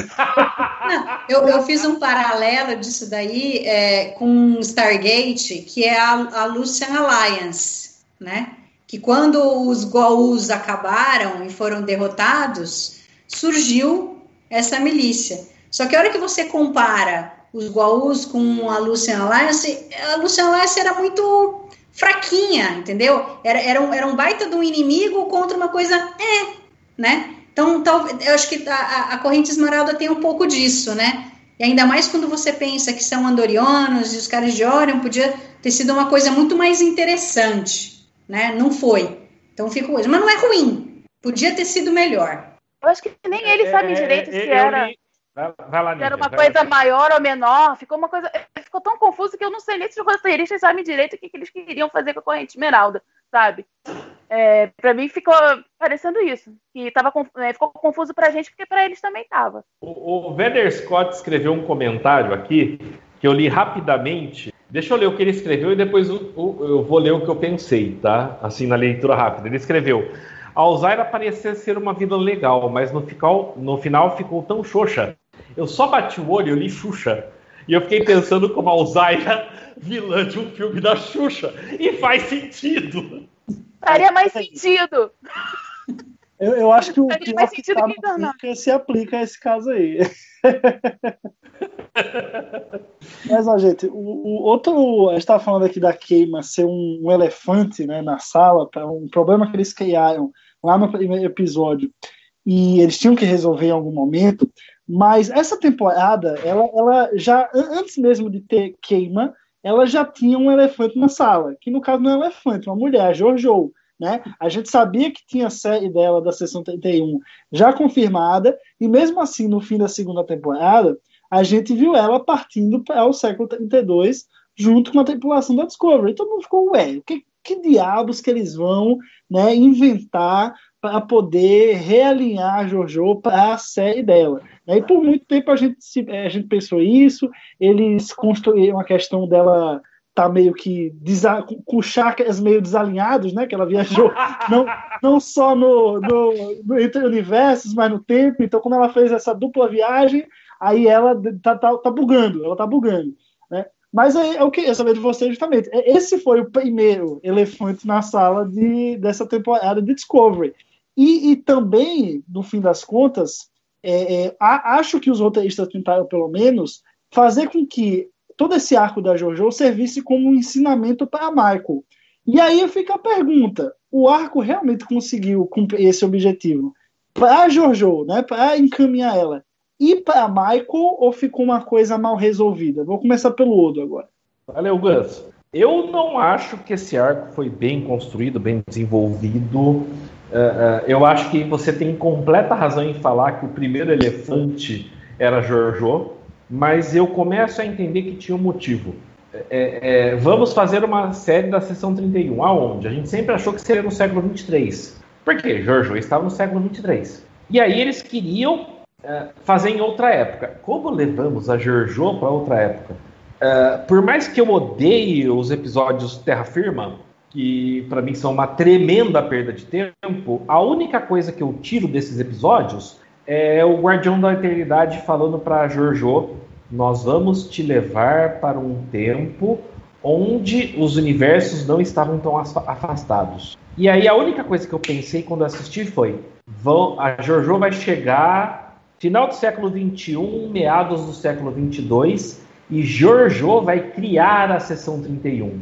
Não, eu, eu fiz um paralelo disso daí é, com Stargate, que é a, a Lucian Alliance, né? Que quando os Goa'uld acabaram e foram derrotados, surgiu essa milícia. Só que a hora que você compara os Goa'uld com a Lucian Alliance, a Lucian Alliance era muito fraquinha, entendeu? Era, era, um, era um baita de um inimigo contra uma coisa, é, né? Então, talvez, eu acho que a, a corrente esmeralda tem um pouco disso, né? E ainda mais quando você pensa que são andorianos e os caras de Orion, podia ter sido uma coisa muito mais interessante, né? Não foi. Então fica coisa. Mas não é ruim. Podia ter sido melhor. Eu acho que nem ele sabe é, direito é, se era. Li... Vai lá, era uma coisa maior ou menor, ficou uma coisa. Ficou tão confuso que eu não sei nem se os roteiristas sabem direito o que, que eles queriam fazer com a corrente esmeralda, sabe? É, para mim ficou parecendo isso. Que tava, é, ficou confuso pra gente, porque para eles também tava. O, o Vedder Scott escreveu um comentário aqui que eu li rapidamente. Deixa eu ler o que ele escreveu e depois eu, eu vou ler o que eu pensei, tá? Assim, na leitura rápida. Ele escreveu. Alzaira parecia ser uma vida legal, mas no no final ficou tão xoxa Eu só bati o olho e li Xuxa. E eu fiquei pensando como a Alzaira, vilã de um filme da Xuxa. E faz sentido. Faria mais sentido. Eu, eu acho que o pior mais que sentido tá que enganar. Fica se aplica a esse caso aí. *laughs* Mas, ó, gente, o, o outro. A gente estava falando aqui da queima ser um, um elefante né, na sala, um problema que eles criaram lá no primeiro episódio. E eles tinham que resolver em algum momento. Mas essa temporada, ela, ela já, an- antes mesmo de ter queima, ela já tinha um elefante na sala, que no caso não é um elefante, é uma mulher, a Jojo. Né? A gente sabia que tinha a série dela da sessão 31 já confirmada, e mesmo assim, no fim da segunda temporada, a gente viu ela partindo para o século 32 junto com a tripulação da Discovery. Todo mundo ficou, ué, que, que diabos que eles vão né, inventar para poder realinhar a Jojo para a série dela? E por muito tempo a gente, se- a gente pensou isso, eles construíram a questão dela tá meio que desa- com chakras meio desalinhados, né? Que ela viajou *laughs* não, não só no, no, no entre universos, mas no tempo. Então, quando ela fez essa dupla viagem, aí ela tá, tá, tá bugando, ela tá bugando, né? Mas aí, eu queria saber de você justamente. é, Esse foi o primeiro elefante na sala de, dessa temporada de Discovery. E, e também, no fim das contas, é, é, a- acho que os roteiristas tentaram, pelo menos, fazer com que todo esse arco da JoJo servisse como um ensinamento para Michael. E aí fica a pergunta: o arco realmente conseguiu cumprir esse objetivo para JoJo, né, para encaminhar ela, e para Michael, ou ficou uma coisa mal resolvida? Vou começar pelo Odo agora. Valeu, Gus. Eu não acho que esse arco foi bem construído, bem desenvolvido. Eh, eh, eu acho que você tem completa razão em falar que o primeiro elefante era Jojo, mas eu começo a entender que tinha um motivo. É, é, vamos fazer uma série da sessão 31. Aonde? A gente sempre achou que seria no século 23. Por quê? Jojo estava no século 23. E aí eles queriam fazer em outra época. Como levamos a Jojo para outra época? Por mais que eu odeie os episódios Terra Firma, que para mim são uma tremenda perda de tempo, a única coisa que eu tiro desses episódios é o Guardião da Eternidade falando para Jojo: Nós vamos te levar para um tempo onde os universos não estavam tão afa- afastados. E aí a única coisa que eu pensei quando assisti foi: vão, a Jojo vai chegar final do século 21, meados do século 22, e Jojo vai criar a seção 31.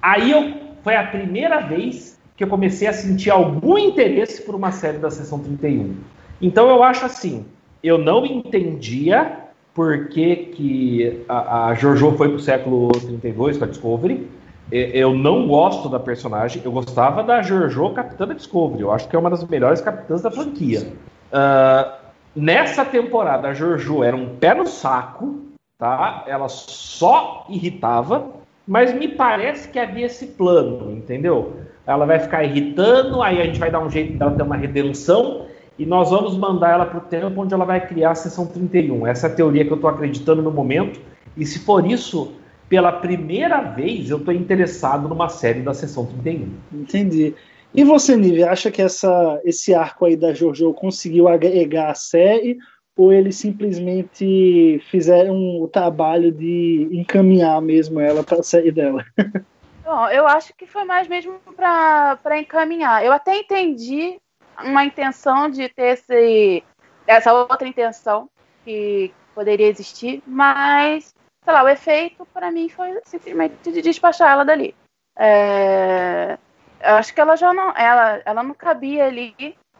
Aí eu, foi a primeira vez que eu comecei a sentir algum interesse por uma série da Sessão 31. Então eu acho assim, eu não entendia por que, que a, a Jojo foi pro século 32 com a Discovery. Eu não gosto da personagem, eu gostava da Jojo Capitã da Discovery, eu acho que é uma das melhores capitãs da franquia. Ah, nessa temporada, a Jojo era um pé no saco, tá? Ela só irritava, mas me parece que havia esse plano, entendeu? Ela vai ficar irritando, aí a gente vai dar um jeito dela ter uma redenção e nós vamos mandar ela para o tempo onde ela vai criar a sessão 31. Essa é a teoria que eu estou acreditando no momento. E se for isso, pela primeira vez eu estou interessado numa série da sessão 31. Entendi. E você, Nive, acha que essa, esse arco aí da JoJo conseguiu agregar a série ou eles simplesmente fizeram o trabalho de encaminhar mesmo ela para série dela? *laughs* Bom, eu acho que foi mais mesmo para encaminhar. Eu até entendi uma intenção de ter esse, essa outra intenção que poderia existir, mas, sei lá, o efeito para mim foi simplesmente de despachar ela dali. É, eu acho que ela já não, ela, ela não cabia ali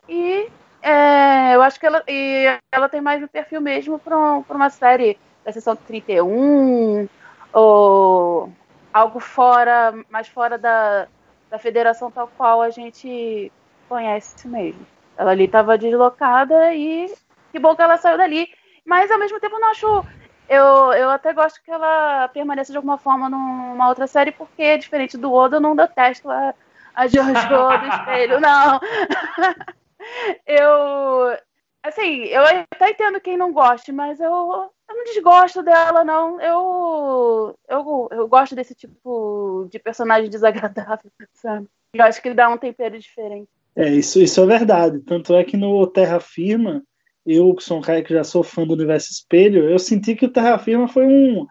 e é, eu acho que ela, e ela tem mais um perfil mesmo para uma série da sessão 31 ou algo fora, mais fora da, da federação tal qual a gente conhece mesmo. Ela ali estava deslocada e que bom que ela saiu dali. Mas ao mesmo tempo eu não acho. Eu, eu até gosto que ela permaneça de alguma forma numa outra série, porque diferente do Oda, eu não detesto a, a Jojo do *laughs* espelho, não. *laughs* eu. Assim, eu até entendo quem não goste, mas eu, eu não desgosto dela, não. Eu, eu, eu gosto desse tipo de personagem desagradável, *laughs* sabe? Eu acho que dá um tempero diferente. É, isso, isso é verdade. Tanto é que no Terra Firma, eu que sou um cara que já sou fã do Universo Espelho, eu senti que o Terra Firma foi um,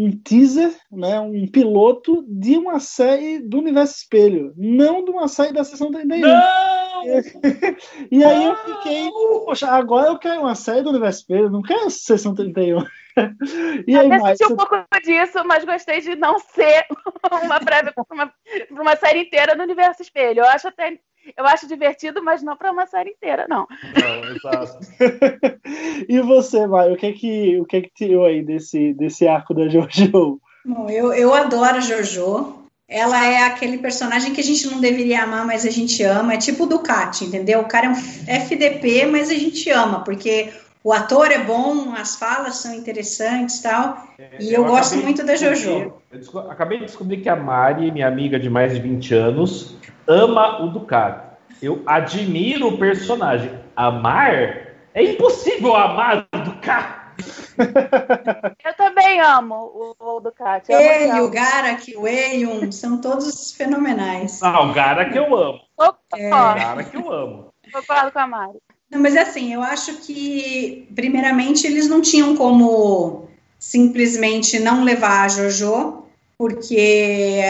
um teaser, né, um piloto de uma série do Universo Espelho, não de uma série da Sessão 31. Não! *laughs* e aí eu fiquei, poxa, agora eu quero uma série do Universo Espelho, não quero Sessão 31. *laughs* e aí, Até mais, senti um pouco disso, mas gostei de não ser *laughs* uma prévia para uma, pra uma série inteira do Universo Espelho. Eu acho até eu acho divertido, mas não para uma série inteira, não. Não, exato. *laughs* e você, Mário, o que é que, o que, é que tirou aí desse, desse arco da Jojo? Bom, eu, eu adoro a Jojo. Ela é aquele personagem que a gente não deveria amar, mas a gente ama. É tipo o Ducati, entendeu? O cara é um FDP, mas a gente ama, porque o ator é bom, as falas são interessantes e tal. É, e eu, gosto acabei muito da Jojo. eu acabei de descobrir que a Mari, minha amiga de mais de 20 anos, ama o Ducati. Eu admiro o personagem. Amar? É impossível amar o Ducati. *laughs* Eu também amo o, o Ducati. Eu Ele, amo. o Garak, o Eion, são todos fenomenais. Ah, o que eu amo. Opa, É. O cara que eu amo. Concordo com a Mari. Não, mas assim, eu acho que, primeiramente, eles não tinham como simplesmente não levar a JoJo, porque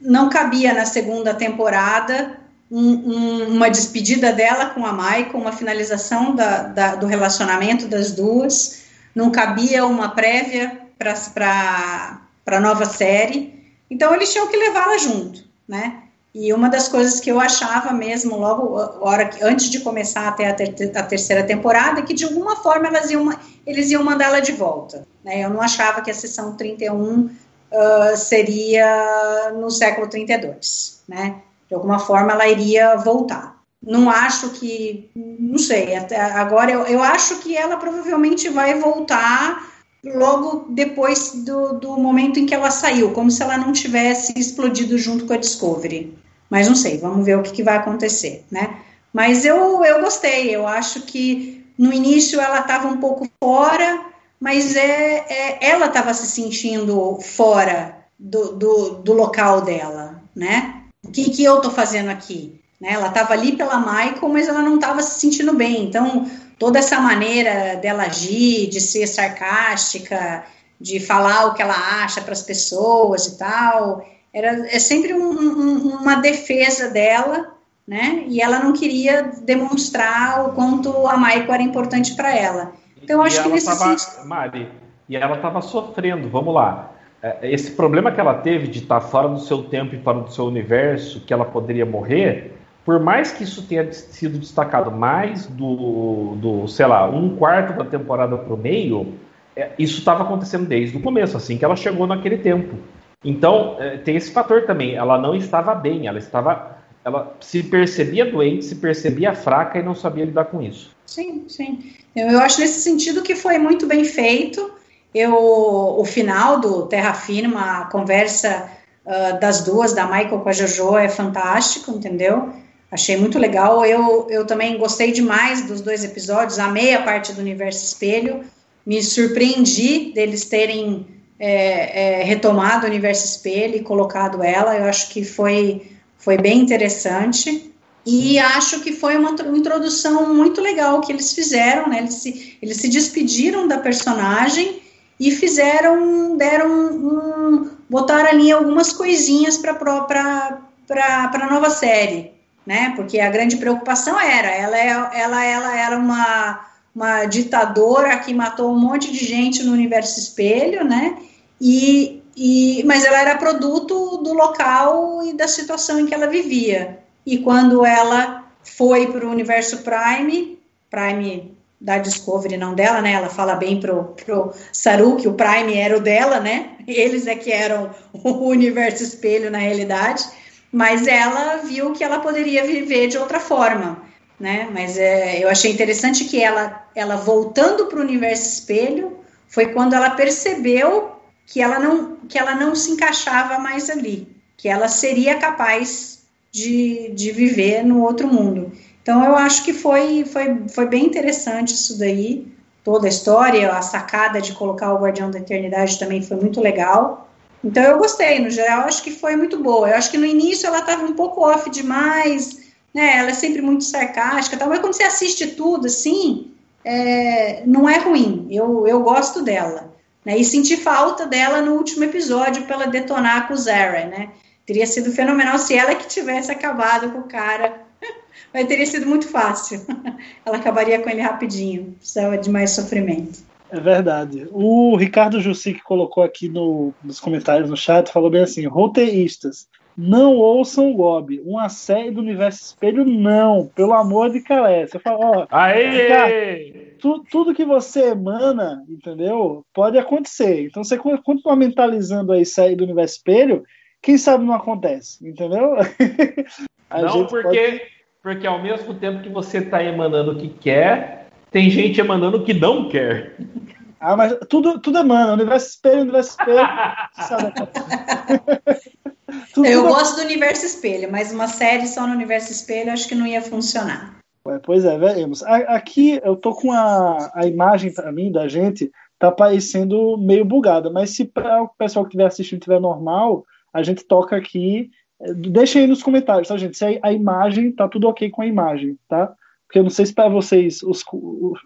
não cabia na segunda temporada um- um- uma despedida dela com a Maiko, uma finalização da- da- do relacionamento das duas, não cabia uma prévia para a nova série, então eles tinham que levá-la junto, né? E uma das coisas que eu achava mesmo, logo hora que, antes de começar até a, ter- a terceira temporada, que de alguma forma elas iam, eles iam mandá-la de volta. Né? Eu não achava que a sessão 31 ah, seria no século 32. Né? De alguma forma ela iria voltar. Não acho que. Não sei, agora eu, eu acho que ela provavelmente vai voltar logo depois do, do momento em que ela saiu, como se ela não tivesse explodido junto com a Discovery. Mas não sei, vamos ver o que, que vai acontecer, né? Mas eu, eu gostei, eu acho que no início ela estava um pouco fora, mas é, é ela estava se sentindo fora do, do, do local dela, né? O que, que eu tô fazendo aqui? Né? Ela estava ali pela Michael, mas ela não estava se sentindo bem. Então, toda essa maneira dela agir, de ser sarcástica, de falar o que ela acha para as pessoas e tal, era, é sempre um- um- uma defesa dela, né? E ela não queria demonstrar o quanto a Michael era importante para ela. Então, eu acho que nesse tava, sentido. Mari, e ela estava sofrendo, vamos lá. É, Esse problema que ela teve de estar fora do seu tempo e fora do seu universo, que ela poderia morrer, por mais que isso tenha sido destacado mais do, do sei lá, um quarto da temporada para o meio, é, isso estava acontecendo desde o começo, assim que ela chegou naquele tempo. Então, é, tem esse fator também. Ela não estava bem, ela estava. Ela se percebia doente, se percebia fraca e não sabia lidar com isso. Sim, sim. Eu, eu acho nesse sentido que foi muito bem feito. Eu, o final do Terra Firma, a conversa ah, das duas, da Michael com a Jojo, é fantástico, entendeu? Achei muito legal. Eu, eu também gostei demais dos dois episódios, amei a parte do universo espelho, me surpreendi deles terem é, é, retomado o universo espelho e colocado ela. Eu acho que foi, foi bem interessante. E acho que foi uma tro- introdução muito legal que eles fizeram, né? Eles se, eles se despediram da personagem e fizeram, deram um, botaram ali algumas coisinhas para para a nova série, né? Porque a grande preocupação era, ela, é, ela, ela era uma, uma ditadora que matou um monte de gente no universo espelho, né? E, e, mas ela era produto do local e da situação em que ela vivia. E quando ela foi para o universo Prime, Prime da Discovery, não dela, né? Ela fala bem pro, pro Saru que o Prime era o dela, né? *laughs* Eles é que eram o universo espelho na realidade. Mas ela viu que ela poderia viver de outra forma, né? Mas é, eu achei interessante que ela, ela voltando para o universo espelho, foi quando ela percebeu que ela não, que ela não se encaixava mais ali, que ela seria capaz de, de viver no outro mundo. Então eu acho que foi, foi, foi bem interessante isso daí, toda a história, a sacada de colocar o Guardião da Eternidade também foi muito legal. Então eu gostei, no geral, acho que foi muito boa. Eu acho que no início ela estava um pouco off demais, né? Ela é sempre muito sarcástica, tal, mas quando você assiste tudo assim, é, não é ruim. Eu, eu gosto dela. Né? E senti falta dela no último episódio para ela detonar com o Zara, né? Teria sido fenomenal se ela que tivesse acabado com o cara. *laughs* Mas teria sido muito fácil. *laughs* ela acabaria com ele rapidinho. Precisava de mais sofrimento. É verdade. O Ricardo Jussi, que colocou aqui no, nos comentários no chat, falou bem assim: roteiristas, não ouçam o Gob. Uma série do universo espelho, não. Pelo amor de Calé. Você fala, ó. Aê! tu, tudo que você emana, entendeu? Pode acontecer. Então você continua mentalizando aí série do universo espelho, quem sabe não acontece, entendeu? *laughs* Não, porque, pode... porque ao mesmo tempo que você está emanando o que quer, tem gente emanando o que não quer. Ah, mas tudo, tudo emana, universo espelho, universo espelho. *laughs* *laughs* tudo, eu tudo... gosto do universo espelho, mas uma série só no universo espelho acho que não ia funcionar. Pois é, veremos. Aqui eu tô com a, a imagem para mim da gente, tá parecendo meio bugada, mas se para o pessoal que estiver assistindo tiver normal, a gente toca aqui. Deixa aí nos comentários, tá, gente? Se a, a imagem tá tudo ok com a imagem, tá? Porque eu não sei se para vocês, os,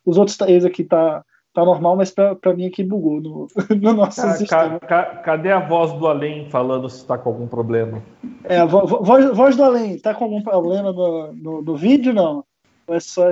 os outros três aqui tá, tá normal, mas para mim aqui bugou no, *laughs* no nosso ca, sistema. Ca, cadê a voz do além falando se está com algum problema? É, a vo, voz, voz do além, tá com algum problema no, no, no vídeo, não? Ou é só...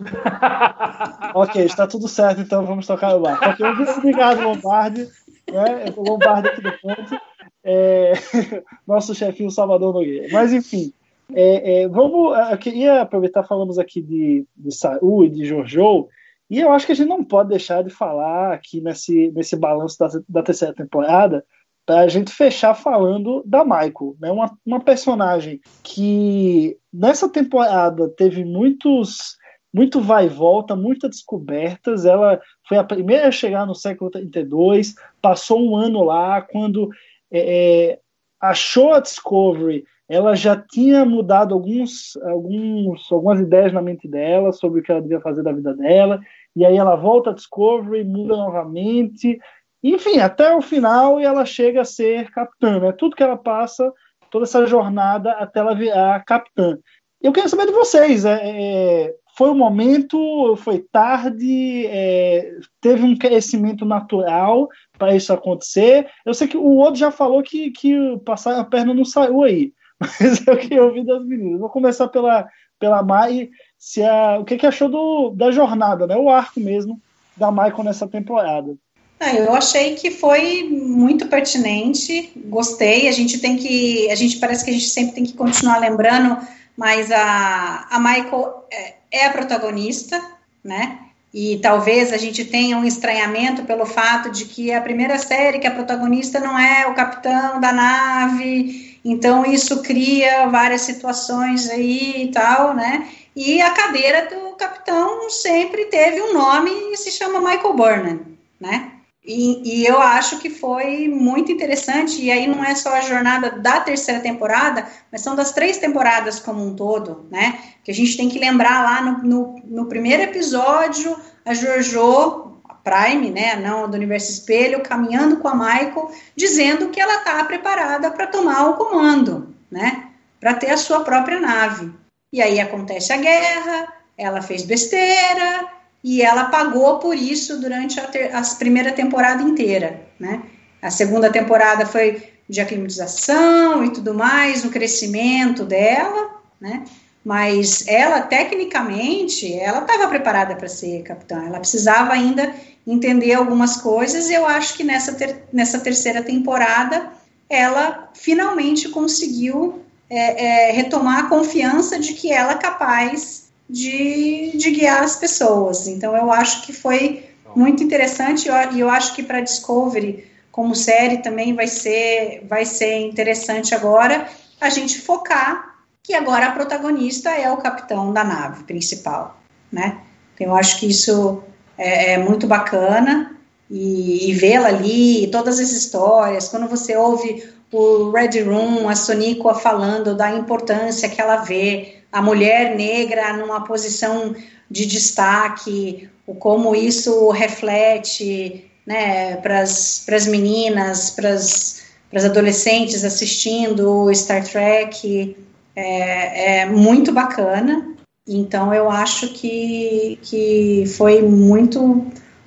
*laughs* ok, está tudo certo, então vamos tocar o barco. Ok, obrigado, Lombardi. Né? O Lombardi aqui do ponto. É... *laughs* Nosso chefinho Salvador Nogueira. Mas, enfim, é, é, vamos, eu queria aproveitar, falamos aqui de, de Saul e de Jojo, e eu acho que a gente não pode deixar de falar aqui nesse, nesse balanço da, da terceira temporada, para a gente fechar falando da Michael, né? uma, uma personagem que nessa temporada teve muitos muito vai e volta, muitas descobertas. Ela foi a primeira a chegar no século 32, passou um ano lá, quando é, é achou a Discovery ela já tinha mudado alguns, alguns, algumas ideias na mente dela sobre o que ela devia fazer da vida dela, e aí ela volta a Discovery, muda novamente, enfim, até o final e ela chega a ser capitã, né? Tudo que ela passa, toda essa jornada até ela virar capitã. Eu quero saber de vocês, é, é, foi um momento, foi tarde, é, teve um crescimento natural para isso acontecer. Eu sei que o outro já falou que, que passar a perna não saiu aí. *laughs* Mas eu queria ouvir das meninas. Vou começar pela, pela Mai. Se a, o que, que achou do, da jornada, né? O arco mesmo da Michael nessa temporada. Ah, eu achei que foi muito pertinente, gostei. A gente tem que, a gente parece que a gente sempre tem que continuar lembrando, mas a, a Michael é, é a protagonista, né? E talvez a gente tenha um estranhamento pelo fato de que é a primeira série que a protagonista não é o capitão da nave então, isso cria várias situações aí e tal, né? E a cadeira do capitão sempre teve um nome e se chama Michael Burnham, né? E, e, eu acho que foi muito interessante, e aí não é só a jornada da terceira temporada, mas são das três temporadas como um todo, né? Que a gente tem que lembrar lá no, no, no primeiro episódio, a Jojo Prime, né, não do Universo Espelho, caminhando com a Michael, dizendo que ela está preparada para tomar o comando, né, para ter a sua própria nave. E aí acontece a guerra, ela fez besteira e ela pagou por isso durante a, ter, a primeira temporada inteira, né. A segunda temporada foi de aclimatização e tudo mais, o crescimento dela, né, mas ela tecnicamente ela estava preparada para ser capitã. Ela precisava ainda entender algumas coisas e eu acho que nessa, ter, nessa terceira temporada ela finalmente conseguiu é, é, retomar a confiança de que ela é capaz de, de guiar as pessoas. Então eu acho que foi muito interessante. E eu, eu acho que para Discovery como série também vai ser vai ser interessante agora a gente focar que agora a protagonista é o capitão da nave principal, né? Então, eu acho que isso é, é muito bacana e, e vê-la ali, todas as histórias, quando você ouve o Red Room, a Soniqua falando da importância que ela vê a mulher negra numa posição de destaque, o como isso reflete né, para as meninas, para as adolescentes assistindo Star Trek, é, é muito bacana. Então eu acho que, que foi muito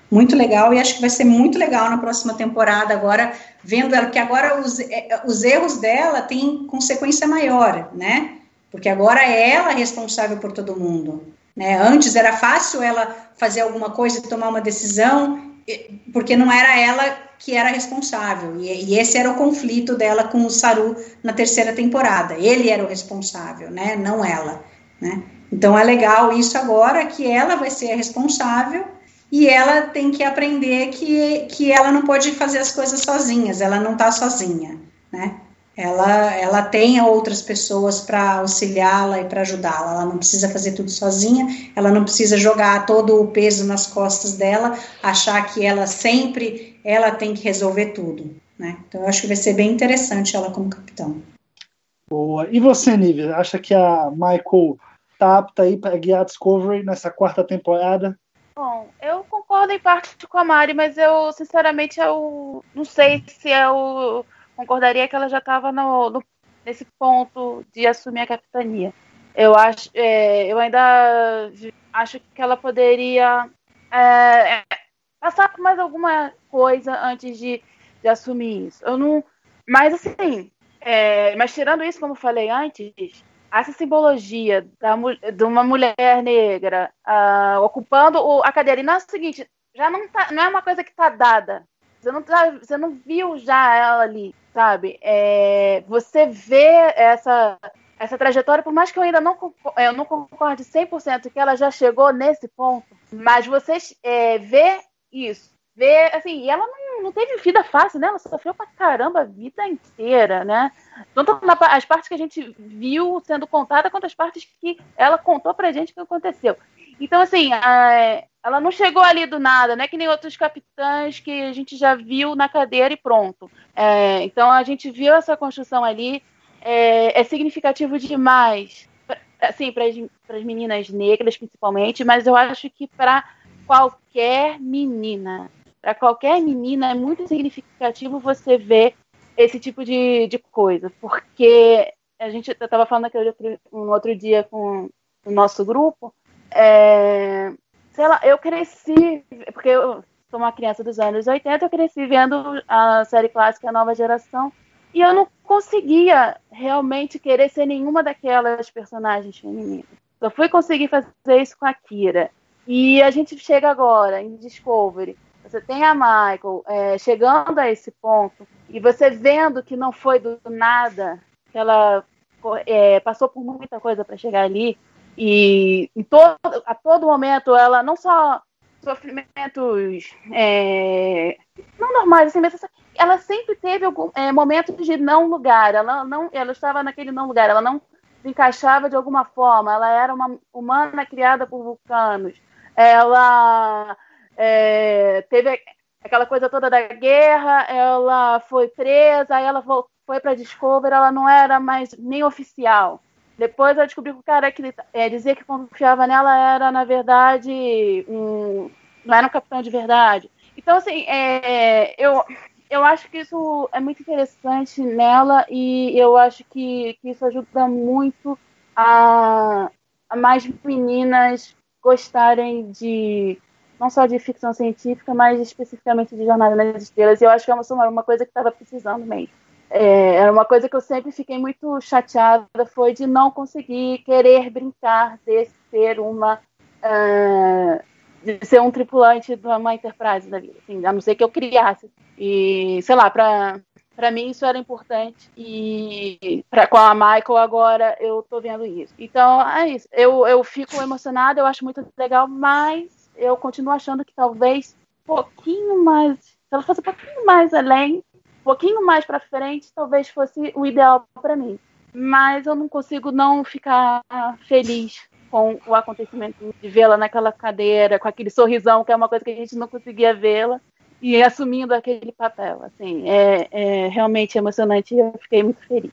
muito legal e acho que vai ser muito legal na próxima temporada agora vendo ela que agora os, é, os erros dela têm consequência maior, né? Porque agora é ela responsável por todo mundo. Né? Antes era fácil ela fazer alguma coisa, tomar uma decisão, porque não era ela que era responsável. E, e, esse era o conflito dela com o Saru na terceira temporada. Ele era o responsável, né? Não ela. Né? Então é legal isso agora que ela vai ser a responsável e ela tem que aprender que, que ela não pode fazer as coisas sozinhas, ela não está sozinha, né? Ela, ela tem outras pessoas para auxiliá-la e para ajudá-la. Ela não precisa fazer tudo sozinha, ela não precisa jogar todo o peso nas costas dela, achar que ela sempre ela tem que resolver tudo. Né? Então eu acho que vai ser bem interessante ela como capitão. Boa. E você, Nívia, acha que a Michael tá apta aí para guiar a Discovery nessa quarta temporada? Bom, eu concordo em parte com a Mari, mas eu, sinceramente, eu não sei se eu concordaria que ela já estava no, no, nesse ponto de assumir a capitania. Eu acho, é, eu ainda acho que ela poderia é, passar por mais alguma coisa antes de, de assumir isso. Eu não, mas assim, é, mas tirando isso, como falei antes, essa simbologia da, de uma mulher negra uh, ocupando o, a cadeira. E não é o seguinte, já não, tá, não é uma coisa que está dada. Você não, tá, você não viu já ela ali, sabe? É, você vê essa, essa trajetória, por mais que eu ainda não, eu não concorde 100% que ela já chegou nesse ponto, mas você é, vê isso ver, assim, e ela não, não teve vida fácil, né? Ela sofreu pra caramba a vida inteira, né? Tanto na, as partes que a gente viu sendo contada, quanto as partes que ela contou pra gente que aconteceu. Então, assim, a, ela não chegou ali do nada, né? Que nem outros capitães que a gente já viu na cadeira e pronto. É, então, a gente viu essa construção ali. É, é significativo demais, assim, para as meninas negras, principalmente, mas eu acho que para qualquer menina para qualquer menina é muito significativo você ver esse tipo de, de coisa, porque a gente estava falando aquele outro, um outro dia com o nosso grupo, é, sei lá, eu cresci, porque eu sou uma criança dos anos 80, eu cresci vendo a série clássica Nova Geração, e eu não conseguia realmente querer ser nenhuma daquelas personagens femininas. Eu fui conseguir fazer isso com a Kira. E a gente chega agora em Discovery você tem a Michael é, chegando a esse ponto e você vendo que não foi do nada, que ela é, passou por muita coisa para chegar ali e todo, a todo momento ela não só sofrimentos é, não normais assim, mas ela sempre teve algum, é, momentos de não lugar. Ela não, ela estava naquele não lugar. Ela não se encaixava de alguma forma. Ela era uma humana criada por vulcanos. Ela é, teve aquela coisa toda da guerra, ela foi presa, ela foi para Discovery, ela não era mais nem oficial. Depois eu descobri que o cara que é, dizia que confiava nela era, na verdade, um, não era um capitão de verdade. Então, assim, é, eu, eu acho que isso é muito interessante nela e eu acho que, que isso ajuda muito a, a mais meninas gostarem de não só de ficção científica, mas especificamente de Jornada nas Estrelas. E eu acho que é uma, uma coisa que estava precisando mesmo. É, uma coisa que eu sempre fiquei muito chateada, foi de não conseguir querer brincar de ser uma... Uh, de ser um tripulante de uma Enterprise da vida, assim, a não ser que eu criasse. E, sei lá, para para mim isso era importante e pra, com a Michael agora eu tô vendo isso. Então é isso. Eu, eu fico emocionada, eu acho muito legal, mas eu continuo achando que talvez um pouquinho mais, se ela fosse um pouquinho mais além, pouquinho mais para frente, talvez fosse o ideal para mim. Mas eu não consigo não ficar feliz com o acontecimento de vê-la naquela cadeira, com aquele sorrisão, que é uma coisa que a gente não conseguia vê-la, e assumindo aquele papel. Assim, é, é realmente emocionante e eu fiquei muito feliz.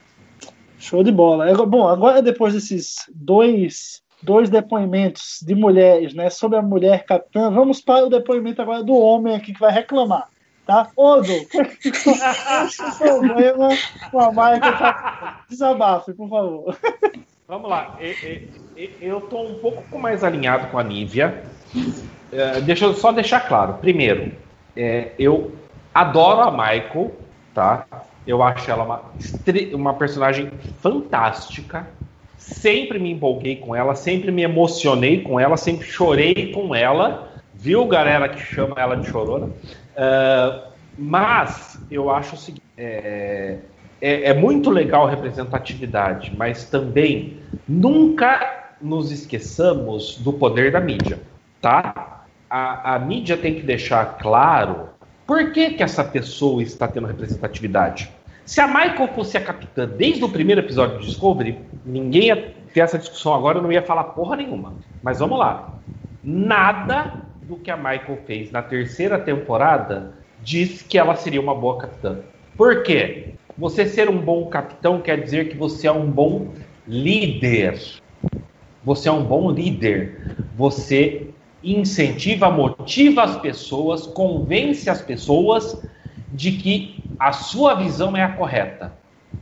Show de bola. Bom, agora depois desses dois dois depoimentos de mulheres, né, sobre a mulher capitã. Vamos para o depoimento agora do homem aqui que vai reclamar, tá? Odo, problema com a Michael Desabafe, por favor. Vamos lá. Eu estou um pouco mais alinhado com a Nívia. É, deixa eu só deixar claro. Primeiro, é, eu adoro a Michael, tá? Eu acho ela uma, uma personagem fantástica. Sempre me empolguei com ela, sempre me emocionei com ela, sempre chorei com ela. Viu, galera que chama ela de chorona? Ah, mas eu acho o seguinte: é, é, é muito legal representatividade, mas também nunca nos esqueçamos do poder da mídia, tá? A, a mídia tem que deixar claro por que, que essa pessoa está tendo representatividade. Se a Michael fosse a capitã desde o primeiro episódio de Discovery, ninguém ia ter essa discussão agora, eu não ia falar porra nenhuma. Mas vamos lá. Nada do que a Michael fez na terceira temporada diz que ela seria uma boa capitã. Por quê? Você ser um bom capitão quer dizer que você é um bom líder. Você é um bom líder. Você incentiva, motiva as pessoas, convence as pessoas de que a sua visão é a correta.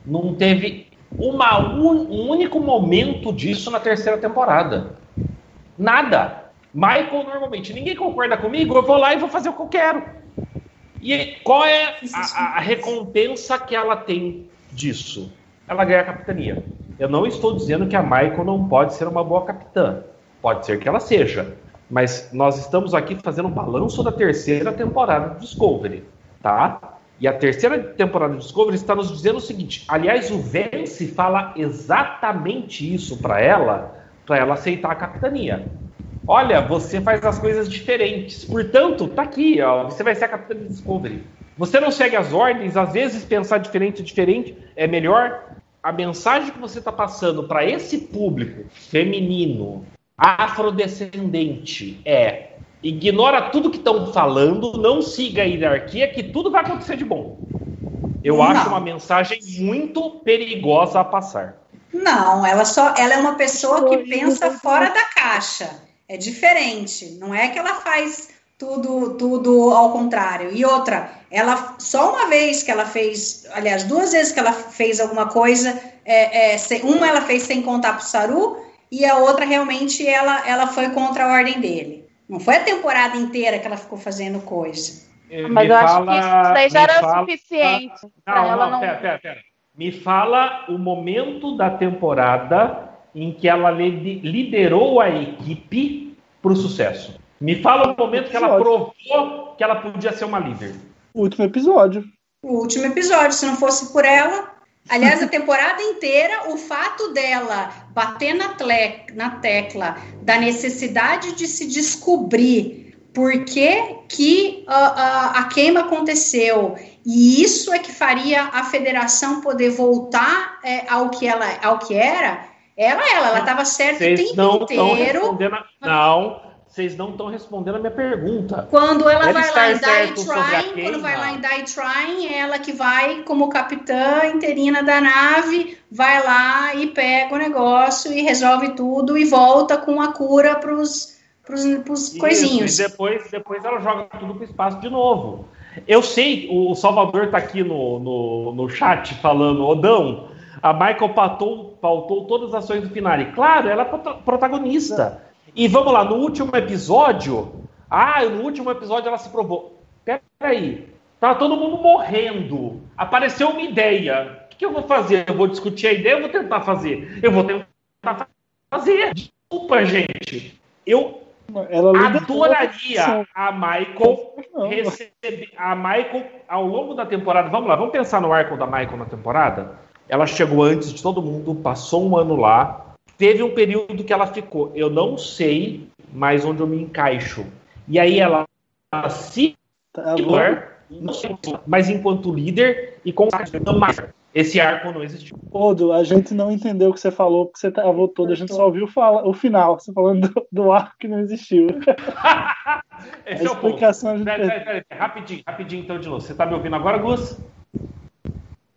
Não teve uma un- um único momento disso na terceira temporada. Nada. Michael, normalmente, ninguém concorda comigo, eu vou lá e vou fazer o que eu quero. E qual é a, a- recompensa que ela tem disso? Ela ganha a capitania. Eu não estou dizendo que a Michael não pode ser uma boa capitã. Pode ser que ela seja. Mas nós estamos aqui fazendo um balanço da terceira temporada de Discovery, tá? E a terceira temporada de Discovery está nos dizendo o seguinte: aliás, o Vance fala exatamente isso para ela, para ela aceitar a capitania. Olha, você faz as coisas diferentes. Portanto, tá aqui, ó, você vai ser a capitã de Discovery. Você não segue as ordens, às vezes pensar diferente diferente é melhor. A mensagem que você está passando para esse público feminino, afrodescendente, é ignora tudo que estão falando, não siga a hierarquia, que tudo vai acontecer de bom. Eu Não. acho uma mensagem muito perigosa a passar. Não, ela só ela é uma pessoa que pensa fora da caixa. É diferente. Não é que ela faz tudo tudo ao contrário. E outra, ela só uma vez que ela fez, aliás, duas vezes que ela fez alguma coisa, é, é, se- uma ela fez sem contar pro Saru e a outra realmente ela ela foi contra a ordem dele. Não foi a temporada inteira que ela ficou fazendo coisa. Eh, Mas me eu acho fala- que isso daí já era fala- suficiente pra Não, ela não, não. pera, pera, pera. Me fala o momento da temporada em que ela li- liderou a equipe para o sucesso. Me fala o momento que ela provou que ela podia ser uma líder. O último episódio. O último episódio, se não fosse por ela. Aliás, a *laughs* temporada inteira, o fato dela bater na, na tecla da necessidade de se descobrir por que, que ah, ah, a queima aconteceu. E isso é que faria a federação poder voltar é, ao, que ela, ao que era. Era ela, ela estava certa o Vocês tempo não inteiro. A... Não, vocês não estão respondendo a minha pergunta. Quando ela Ela vai está lá em Die Trying, quando vai lá em Die Trying, é ela que vai como capitã interina da nave, vai lá e pega o negócio e resolve tudo e volta com a cura pros Isso, coisinhos. E depois, depois ela joga tudo pro espaço de novo. Eu sei, o Salvador tá aqui no, no, no chat falando, Odão, a Michael pautou, pautou todas as ações do finale. Claro, ela é prota- protagonista. E vamos lá, no último episódio, ah, no último episódio ela se provou. Peraí, tá todo mundo morrendo. Apareceu uma ideia. O que, que eu vou fazer? Eu vou discutir a ideia ou vou tentar fazer? Eu vou tentar fazer. Desculpa, gente. Eu Ela adoraria a Michael receber a Michael ao longo da temporada. Vamos lá, vamos pensar no arco da Michael na temporada. Ela chegou antes de todo mundo, passou um ano lá. Teve um período que ela ficou, eu não sei mais onde eu me encaixo. E aí ela se Tá, mas enquanto líder e com esse arco não existiu. Odo, a gente não entendeu o que você falou, porque você travou todo, a gente só ouviu fala, o final, você falando do, do arco que não existiu. Esse *laughs* A é o ponto. explicação a gente Peraí, peraí, peraí, rapidinho, rapidinho então de novo. Você tá me ouvindo agora, Gus?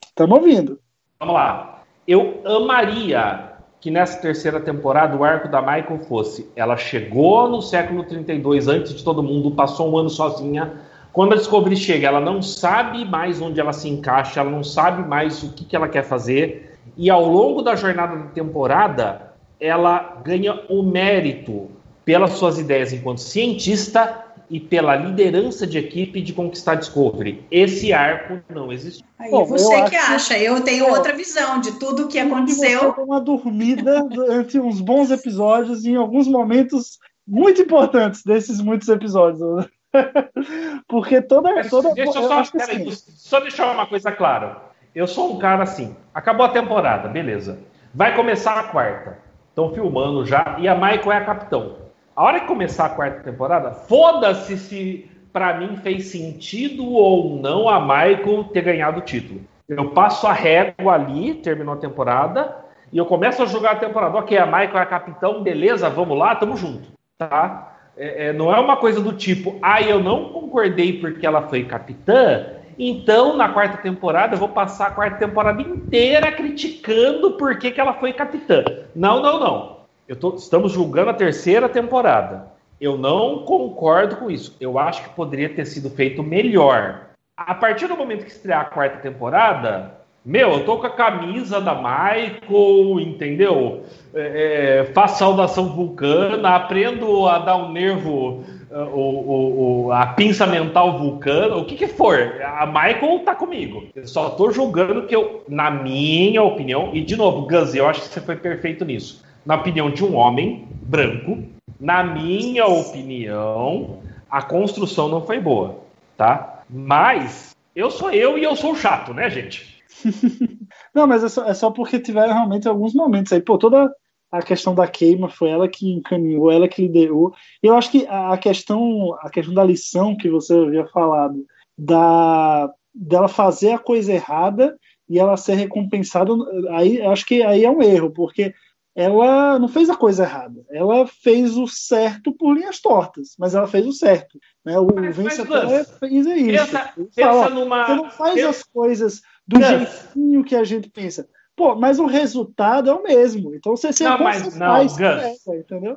Estamos ouvindo. Vamos lá. Eu amaria que nessa terceira temporada o arco da Michael fosse. Ela chegou no século 32 antes de todo mundo, passou um ano sozinha. Quando a Discovery chega, ela não sabe mais onde ela se encaixa, ela não sabe mais o que, que ela quer fazer. e ao longo da jornada da temporada, ela ganha o mérito pelas suas ideias enquanto cientista e pela liderança de equipe de conquistar Discovery. Esse arco não existe. Aí Bom, você eu que acho- acha, eu tenho É. outra visão de tudo que Você aconteceu. deu uma dormida durante uns bons episódios, em alguns momentos muito importantes desses muitos episódios. *laughs* Porque toda. toda Deixa eu eu só, que peraí, assim, só deixar uma coisa clara. Eu sou um cara assim, acabou a temporada, beleza. Vai começar a quarta. Estão filmando já, e a Michael é a capitão. A hora que começar a quarta temporada, foda-se se pra mim fez sentido ou não a Michael ter ganhado o título. Eu passo a régua ali, terminou a temporada, e eu começo a jogar a temporada. Ok, a Michael é capitão, beleza, vamos lá, tamo junto, tá? É, é, não é uma coisa do tipo, ah, eu não concordei porque ela foi capitã, então na quarta temporada eu vou passar a quarta temporada inteira criticando por que, que ela foi capitã. Não, não, não. Tô- estamos julgando a terceira temporada. Eu não concordo com isso. Eu acho que poderia ter sido feito melhor. A partir do momento que estrear a quarta temporada, meu, eu tô com a camisa da Michael, entendeu? É, é, faço saudação vulcana, aprendo a dar um nervo, o, o- o- a pinça mental vulcana, o que que for. A Michael tá comigo. Eu só tô julgando que eu, na minha opinião, e de novo, Gus, eu acho que você foi perfeito nisso. Na opinião de um homem branco, na minha opinião, a construção não foi boa, tá? Mas eu sou eu e eu sou chato, né, gente? *laughs* Não, mas é só, é só porque tiveram realmente alguns momentos aí. Pô, toda a questão da queima foi ela que encaminhou, ela que liderou. E eu acho que a questão, a questão da lição que você havia falado, da dela fazer a coisa errada e ela ser recompensada, aí acho que aí é um erro, porque ela não fez a coisa errada. Ela fez o certo por linhas tortas, mas ela fez o certo. Né? O Mas- mas, Gus, fez é isso. Pensa, Ele pensa fala, numa. você não faz pensa- as coisas do Gus. jeitinho que a gente pensa. Pô, mas o resultado é o mesmo. Então você se Não, mas não, Gus. entendeu?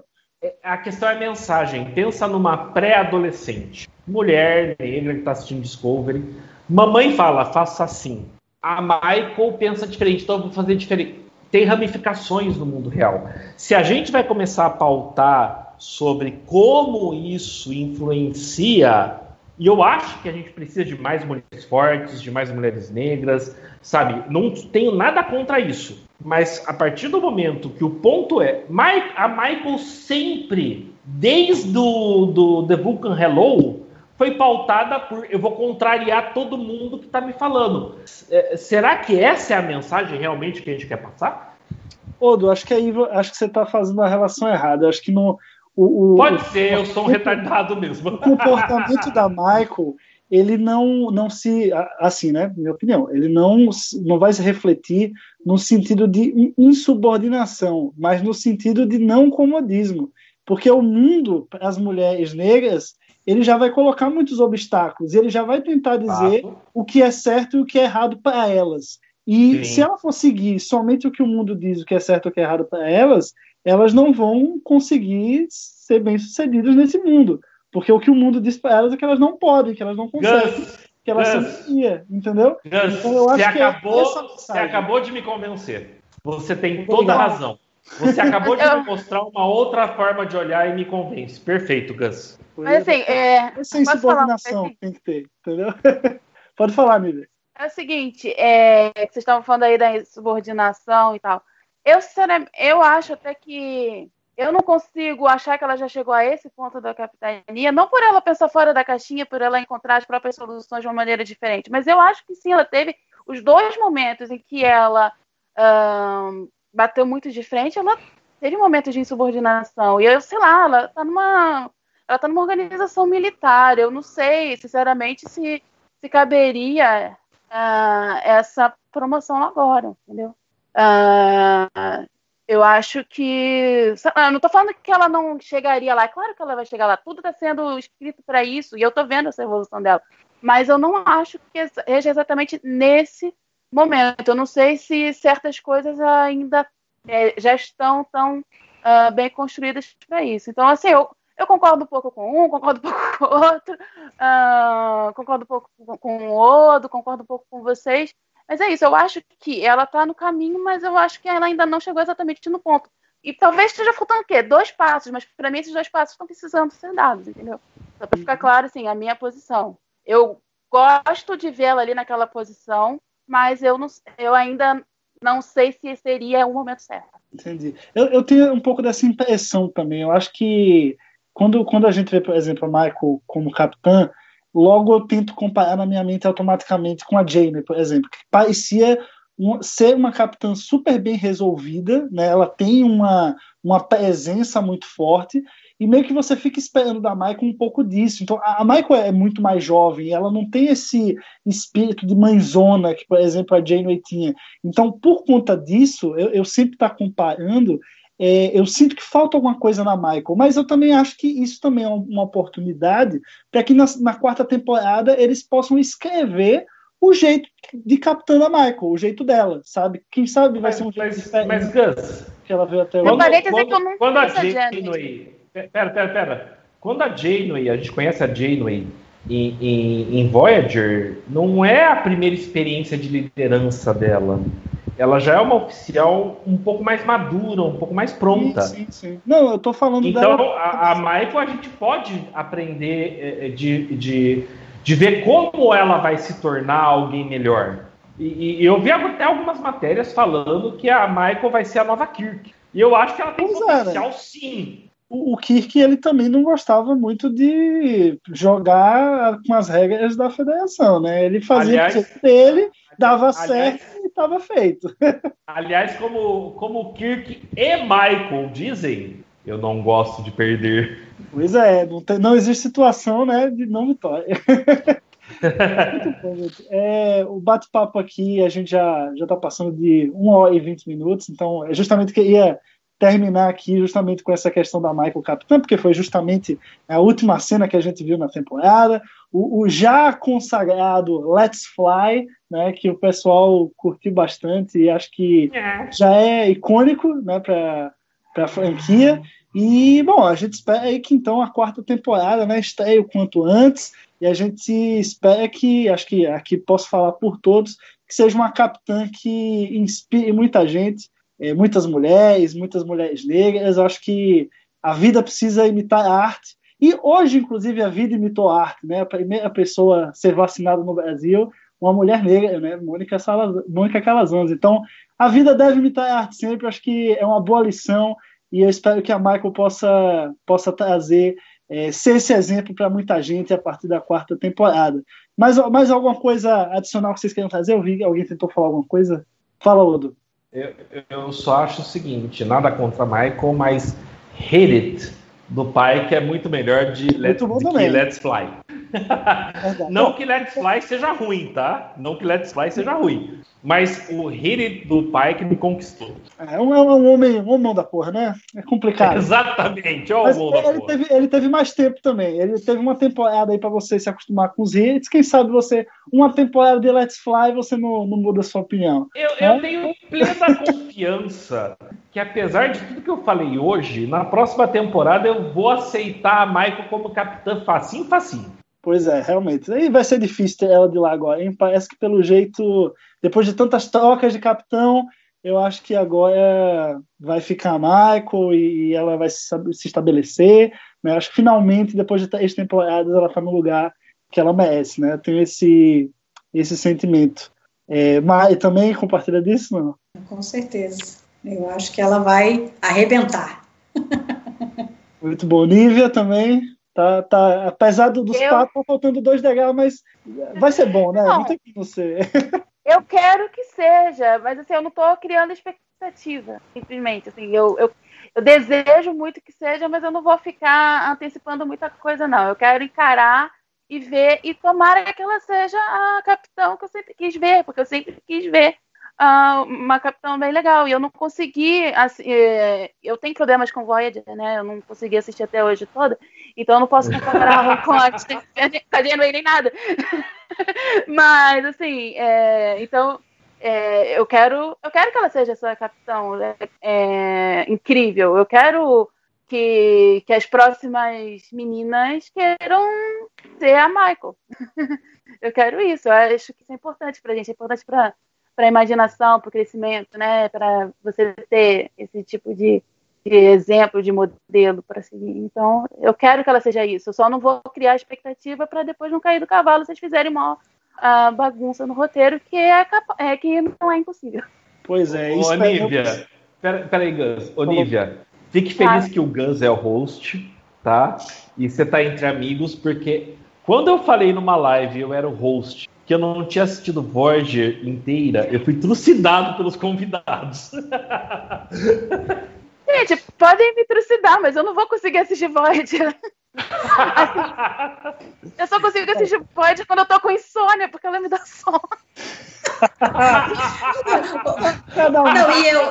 A questão é mensagem. Pensa numa pré-adolescente, mulher negra que está assistindo Discovery. Mamãe fala, faça assim. A Michael pensa diferente, então eu vou fazer diferente. Tem ramificações no mundo real. Se a gente vai começar a pautar sobre como isso influencia, e eu acho que a gente precisa de mais mulheres fortes, de mais mulheres negras, sabe? Não tenho nada contra isso. Mas a partir do momento que o ponto é, a Michael sempre, desde o do The Vulcan Hello, foi pautada por eu vou contrariar todo mundo que está me falando. É, será que essa é a mensagem realmente que a gente quer passar? Odo, acho que aí acho que você está fazendo a relação errada. Acho que no, o, o, Pode ser, eu sou um retardado mesmo. o comportamento da Michael ele não não se assim né minha opinião ele não não vai se refletir no sentido de insubordinação mas no sentido de não comodismo porque o mundo as mulheres negras ele já vai colocar muitos obstáculos ele já vai tentar dizer o que é certo e o que é errado para elas e Sim. se ela for seguir somente o que o mundo diz o que é certo e o que é errado para elas elas não vão conseguir ser bem sucedidas nesse mundo porque o que o mundo diz para elas é que elas não podem, que elas não conseguem, Gus, que elas Gus. são fria, entendeu? Gus, Então, eu acho você que é acabou, essa você acabou de me convencer. Você tem toda a razão. Você acabou de Eu- me mostrar uma outra forma de olhar e me convence. Perfeito, Gus. Mas assim, é, falar uma insubordinação coisa? que tem que ter, entendeu? *laughs* Pode falar, Mívia. É o seguinte, é, vocês estavam falando aí da subordinação e tal. Eu, sinceramente, eu acho até que eu não consigo achar que ela já chegou a esse ponto da capitania, não por ela pensar fora da caixinha, por ela encontrar as próprias soluções de uma maneira diferente, mas eu acho que sim, ela teve os dois momentos em que ela ahn, bateu muito de frente, ela teve momentos de insubordinação. E eu, sei lá, ela tá numa. Ela tá numa organização militar. Eu não sei, sinceramente, se, se caberia ah, essa promoção agora, entendeu? Ah, eu acho que. Eu não tô falando que ela não chegaria lá. É claro que ela vai chegar lá. Tudo está sendo escrito para isso. E eu tô vendo essa evolução dela. Mas eu não acho que seja exatamente nesse momento. Eu não sei se certas coisas ainda eh, já estão tão ah, bem construídas para isso. Então, assim, eu, eu concordo um pouco com um, concordo um pouco com o outro, ah, concordo um pouco com, o outro, concordo um pouco com vocês. Mas é isso, eu acho que ela tá no caminho, mas eu acho que ela ainda não chegou exatamente no ponto. E talvez esteja faltando o quê? Dois passos, mas para mim esses dois passos estão precisando ser dados, entendeu? Só para ficar claro, assim, a minha posição. Eu gosto de vê-la ali naquela posição, mas eu, não, eu ainda não sei se seria o momento certo. Entendi. Eu, eu tenho um pouco dessa impressão também. Eu acho que quando, quando a gente vê, por exemplo, a Michael como capitã, logo eu tento comparar na minha mente automaticamente com a Jamie, por exemplo, que parecia um, ser uma capitã super bem resolvida, né? ela tem uma, uma presença muito forte, e meio que você fica esperando da Michael um pouco disso. Então, a, a Michael é muito mais jovem, ela não tem esse espírito de mãezona que, por exemplo, a Janeway tinha. Então, por conta disso, eu, eu sempre estou tá comparando é, eu sinto que falta alguma coisa na Michael, mas eu também acho que isso também é uma oportunidade para que na, na, quarta temporada eles possam escrever o jeito de capitã da Michael, o jeito dela, sabe? Quem sabe vai mas, ser um jeito mas, diferente. Mas, Gus, que ela veio até hoje. Quando, quando, quando a Janeway... Pera, pera, pera. Quando a Janeway, a gente conhece a Janeway em, em, em Voyager, não é a primeira experiência de liderança dela ela já é uma oficial um pouco mais madura, um pouco mais pronta. Sim, sim, sim. Não, eu tô falando então, dela. Então, a, a Michael a gente pode aprender é, de, de, de ver como ela vai se tornar alguém melhor. E, e, eu vi até algumas matérias falando que a Michael vai ser a nova Kirk. E eu acho que ela tem pois potencial é, né? sim. O, o Kirk ele também não gostava muito de jogar com as regras da federação, né? Ele fazia aliás, o dele, dava aliás, certo estava feito. *laughs* Aliás, como, como Kirk e Michael dizem, eu não gosto de perder. Pois é, não, tem, não existe situação né, de não vitória. *laughs* Muito bom, gente. É, o bate-papo aqui, a gente já está passando de 1 hora e 20 minutos, então é justamente que ia terminar aqui justamente com essa questão da Michael Capitã, porque foi justamente a última cena que a gente viu na temporada, o, o já consagrado Let's Fly, né, que o pessoal curtiu bastante e acho que é. já é icônico né, para a franquia. E, bom, a gente espera aí que então a quarta temporada né, estreie o quanto antes, e a gente espera que, acho que aqui posso falar por todos, que seja uma capitã que inspire muita gente, é, muitas mulheres, muitas mulheres negras. Eu acho que a vida precisa imitar a arte. E hoje, inclusive, a vida imitou a arte. Né? A primeira pessoa a ser vacinada no Brasil, uma mulher negra, né? Mônica, Salaz... Mônica Calazans. Então, a vida deve imitar a arte sempre. Eu acho que é uma boa lição e eu espero que a Michael possa, possa trazer, é, ser esse exemplo para muita gente a partir da quarta temporada. Mais, mais alguma coisa adicional que vocês querem fazer? Eu vi alguém tentou falar alguma coisa. Fala, Odo. Eu, eu só acho o seguinte, nada contra Michael, mas Hit It do pai que é muito melhor de, Let, de que Let's Fly. *laughs* não que Let's Fly seja ruim, tá? Não que Let's Fly seja ruim. Mas o hit do pai que me conquistou. É um, é um homem, um homem da porra, né? É complicado. *laughs* Exatamente, ó, Mas ele, teve, ele teve mais tempo também. Ele teve uma temporada aí para você se acostumar com os hits. Quem sabe você, uma temporada de Let's Fly, você não, não muda a sua opinião. Eu, né? eu tenho plena confiança que, apesar de tudo que eu falei hoje, na próxima temporada eu vou aceitar a Michael como capitã facinho, facinho. Pois é, realmente. Aí vai ser difícil ter ela de lá agora, hein? Parece que pelo jeito, depois de tantas trocas de capitão, eu acho que agora vai ficar Michael e, ela vai se, se estabelecer. Né? Acho que finalmente, depois de três temporadas, ela está no lugar que ela merece, né? Eu tenho esse, esse sentimento. É, mas também compartilha disso, não? Com certeza. Eu acho que ela vai arrebentar. *laughs* Muito bom. Nívia também. Tá, tá, apesar dos eu... papos, tá faltando dois degraus, mas vai ser bom, né? Não, não tem como ser. *laughs* eu quero que seja, mas assim, eu não estou criando expectativa, simplesmente. Assim, eu, eu, eu desejo muito que seja, mas eu não vou ficar antecipando muita coisa, não. Eu quero encarar e ver, e tomara que ela seja a capitão que eu sempre quis ver, porque eu sempre quis ver uh, uma capitão bem legal. E eu não consegui. Assim, eu tenho problemas com Voyager, né? Eu não consegui assistir até hoje toda. Então eu não posso comparar *laughs* com a, com a Janeway nem nada. *laughs* Mas, assim, é, então. É, eu quero eu quero que ela seja essa capitão é, é, incrível eu quero que, que as próximas meninas queiram ser a Michael *laughs* eu quero isso eu acho que isso é importante pra gente é importante pra, para a imaginação, para o crescimento, né? Para você ter esse tipo de, de exemplo, de modelo para seguir. Então, eu quero que ela seja isso. Eu só não vou criar expectativa para depois não cair do cavalo se vocês fizerem uma uh, bagunça no roteiro, que é, é, que não é impossível. Pois é, isso Olivia, pera, peraí, Gus. Olivia, fique feliz ah. que o Gus é o host, tá? E você tá entre amigos, porque quando eu falei numa live, eu era o host, que eu não tinha assistido Voyager inteira, eu fui trucidado pelos convidados. *laughs* Gente, podem me trucidar, mas eu não vou conseguir assistir Voyager. *laughs* Assim, eu só consigo assistir Voyager quando eu tô com insônia, porque ela me dá sono. Não, e eu,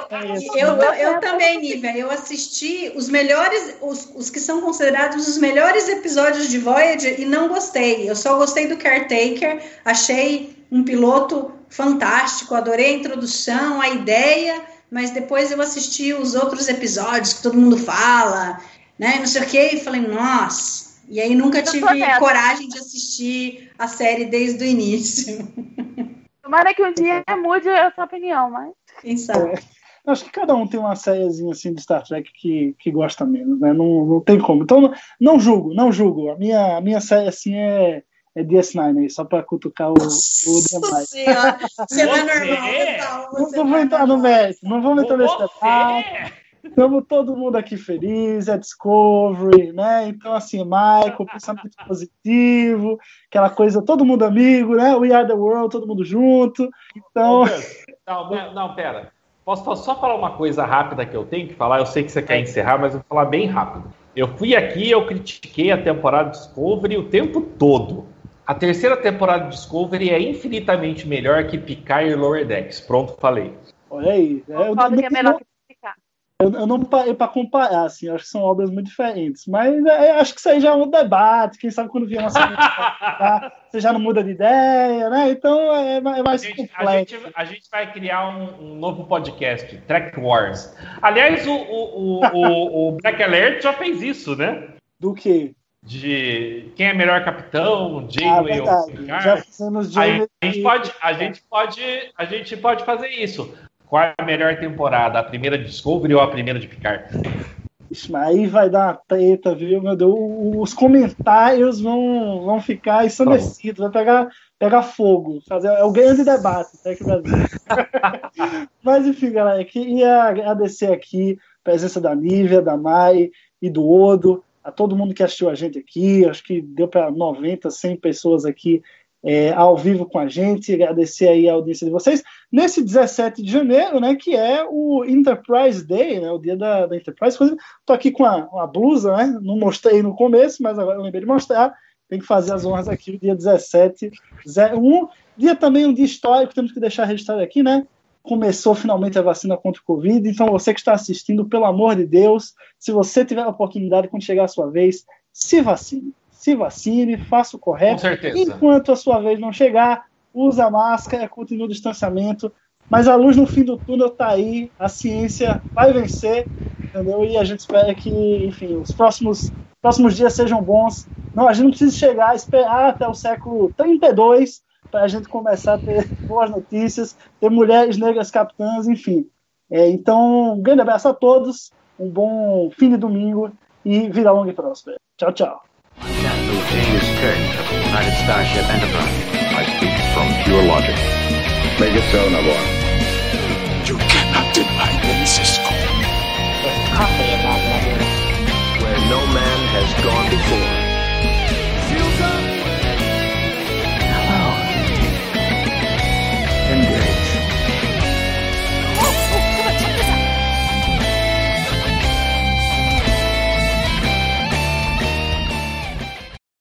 eu, eu, eu também, Nívia, eu assisti os melhores, os, os que são considerados os melhores episódios de Voyager e não gostei. Eu só gostei do Caretaker, achei um piloto fantástico, adorei a introdução, a ideia, mas depois eu assisti os outros episódios que todo mundo fala, né? Não sei o que, e falei, nossa. E aí nunca tive coragem de assistir a série desde o início. *laughs* Tomara que um dia mude a sua opinião, mas. Quem sabe? É, acho que cada um tem uma sériezinha assim de Star Trek que, que gosta menos, né? Não, não tem como. Então, não, não julgo, não julgo. A minha, a minha série assim é, é DS9 aí, só pra cutucar o, o demais. Você não é normal, Não, não vou entrar no mérito, não vamos entrar nesse detalhe. Estamos todo mundo aqui feliz, é Discovery, né? Então, assim, Michael, *laughs* pensamento positivo, aquela coisa, todo mundo amigo, né? We are the world, todo mundo junto. Então. Não, não, pera. Posso só falar uma coisa rápida que eu tenho que falar? Eu sei que você quer encerrar, mas eu vou falar bem rápido. Eu fui aqui eu critiquei a temporada Discovery o tempo todo. A terceira temporada de Discovery é infinitamente melhor que Picard e Lower Decks. Pronto, falei. Olha aí. Eu, eu, que é melhor que eu, eu não parei para comparar, assim, acho que são obras muito diferentes. Mas é, acho que isso aí já é um debate. Quem sabe quando vier uma tá, você já não muda de ideia, né? Então é, é mais a gente, complexo. A gente, a gente vai criar um, um, novo podcast, Track Wars. Aliás, o, o, o, o Black Alert já fez isso, né? Do que? De quem é melhor capitão, Janeway ah, ou Picard. A gente pode, a gente pode, a gente pode fazer isso. Qual é a melhor temporada? A primeira de Discovery ou a primeira de Picard? Ixi, aí vai dar uma treta, viu, meu Deus? Os comentários vão, vão ficar ensandecidos, vai pegar, pegar fogo. Fazer, é o grande debate, até que Brasil. *laughs* Mas enfim, galera, queria agradecer aqui a presença da Nívia, da Mai e do Odo, a todo mundo que assistiu a gente aqui. Acho que deu para 90, 100 pessoas aqui é, ao vivo com a gente, agradecer aí a audiência de vocês. Nesse 17 de janeiro, né, que é o Enterprise Day, né, o dia da, da Enterprise. Tô aqui com a, blusa, né, não mostrei no começo, mas agora eu lembrei de mostrar. Tem que fazer as honras aqui, o dia 17, 01. Dia também um dia histórico, temos que deixar registrado aqui, né? Começou finalmente a vacina contra o Covid. Então, você que está assistindo, pelo amor de Deus, se você tiver a oportunidade, quando chegar a sua vez, se vacine se vacine, faça o correto. Com certeza. Enquanto a sua vez não chegar, usa máscara, continue o distanciamento. Mas a luz no fim do túnel está aí, a ciência vai vencer, entendeu? E a gente espera que, enfim, os próximos, próximos dias sejam bons. Não, a gente não precisa chegar, esperar até o século 32 para a gente começar a ter *laughs* boas notícias, ter mulheres negras capitãs, enfim. É, então, um grande abraço a todos, um bom fim de domingo e vida longa e próspera. Tchau, tchau. Where no man has gone before.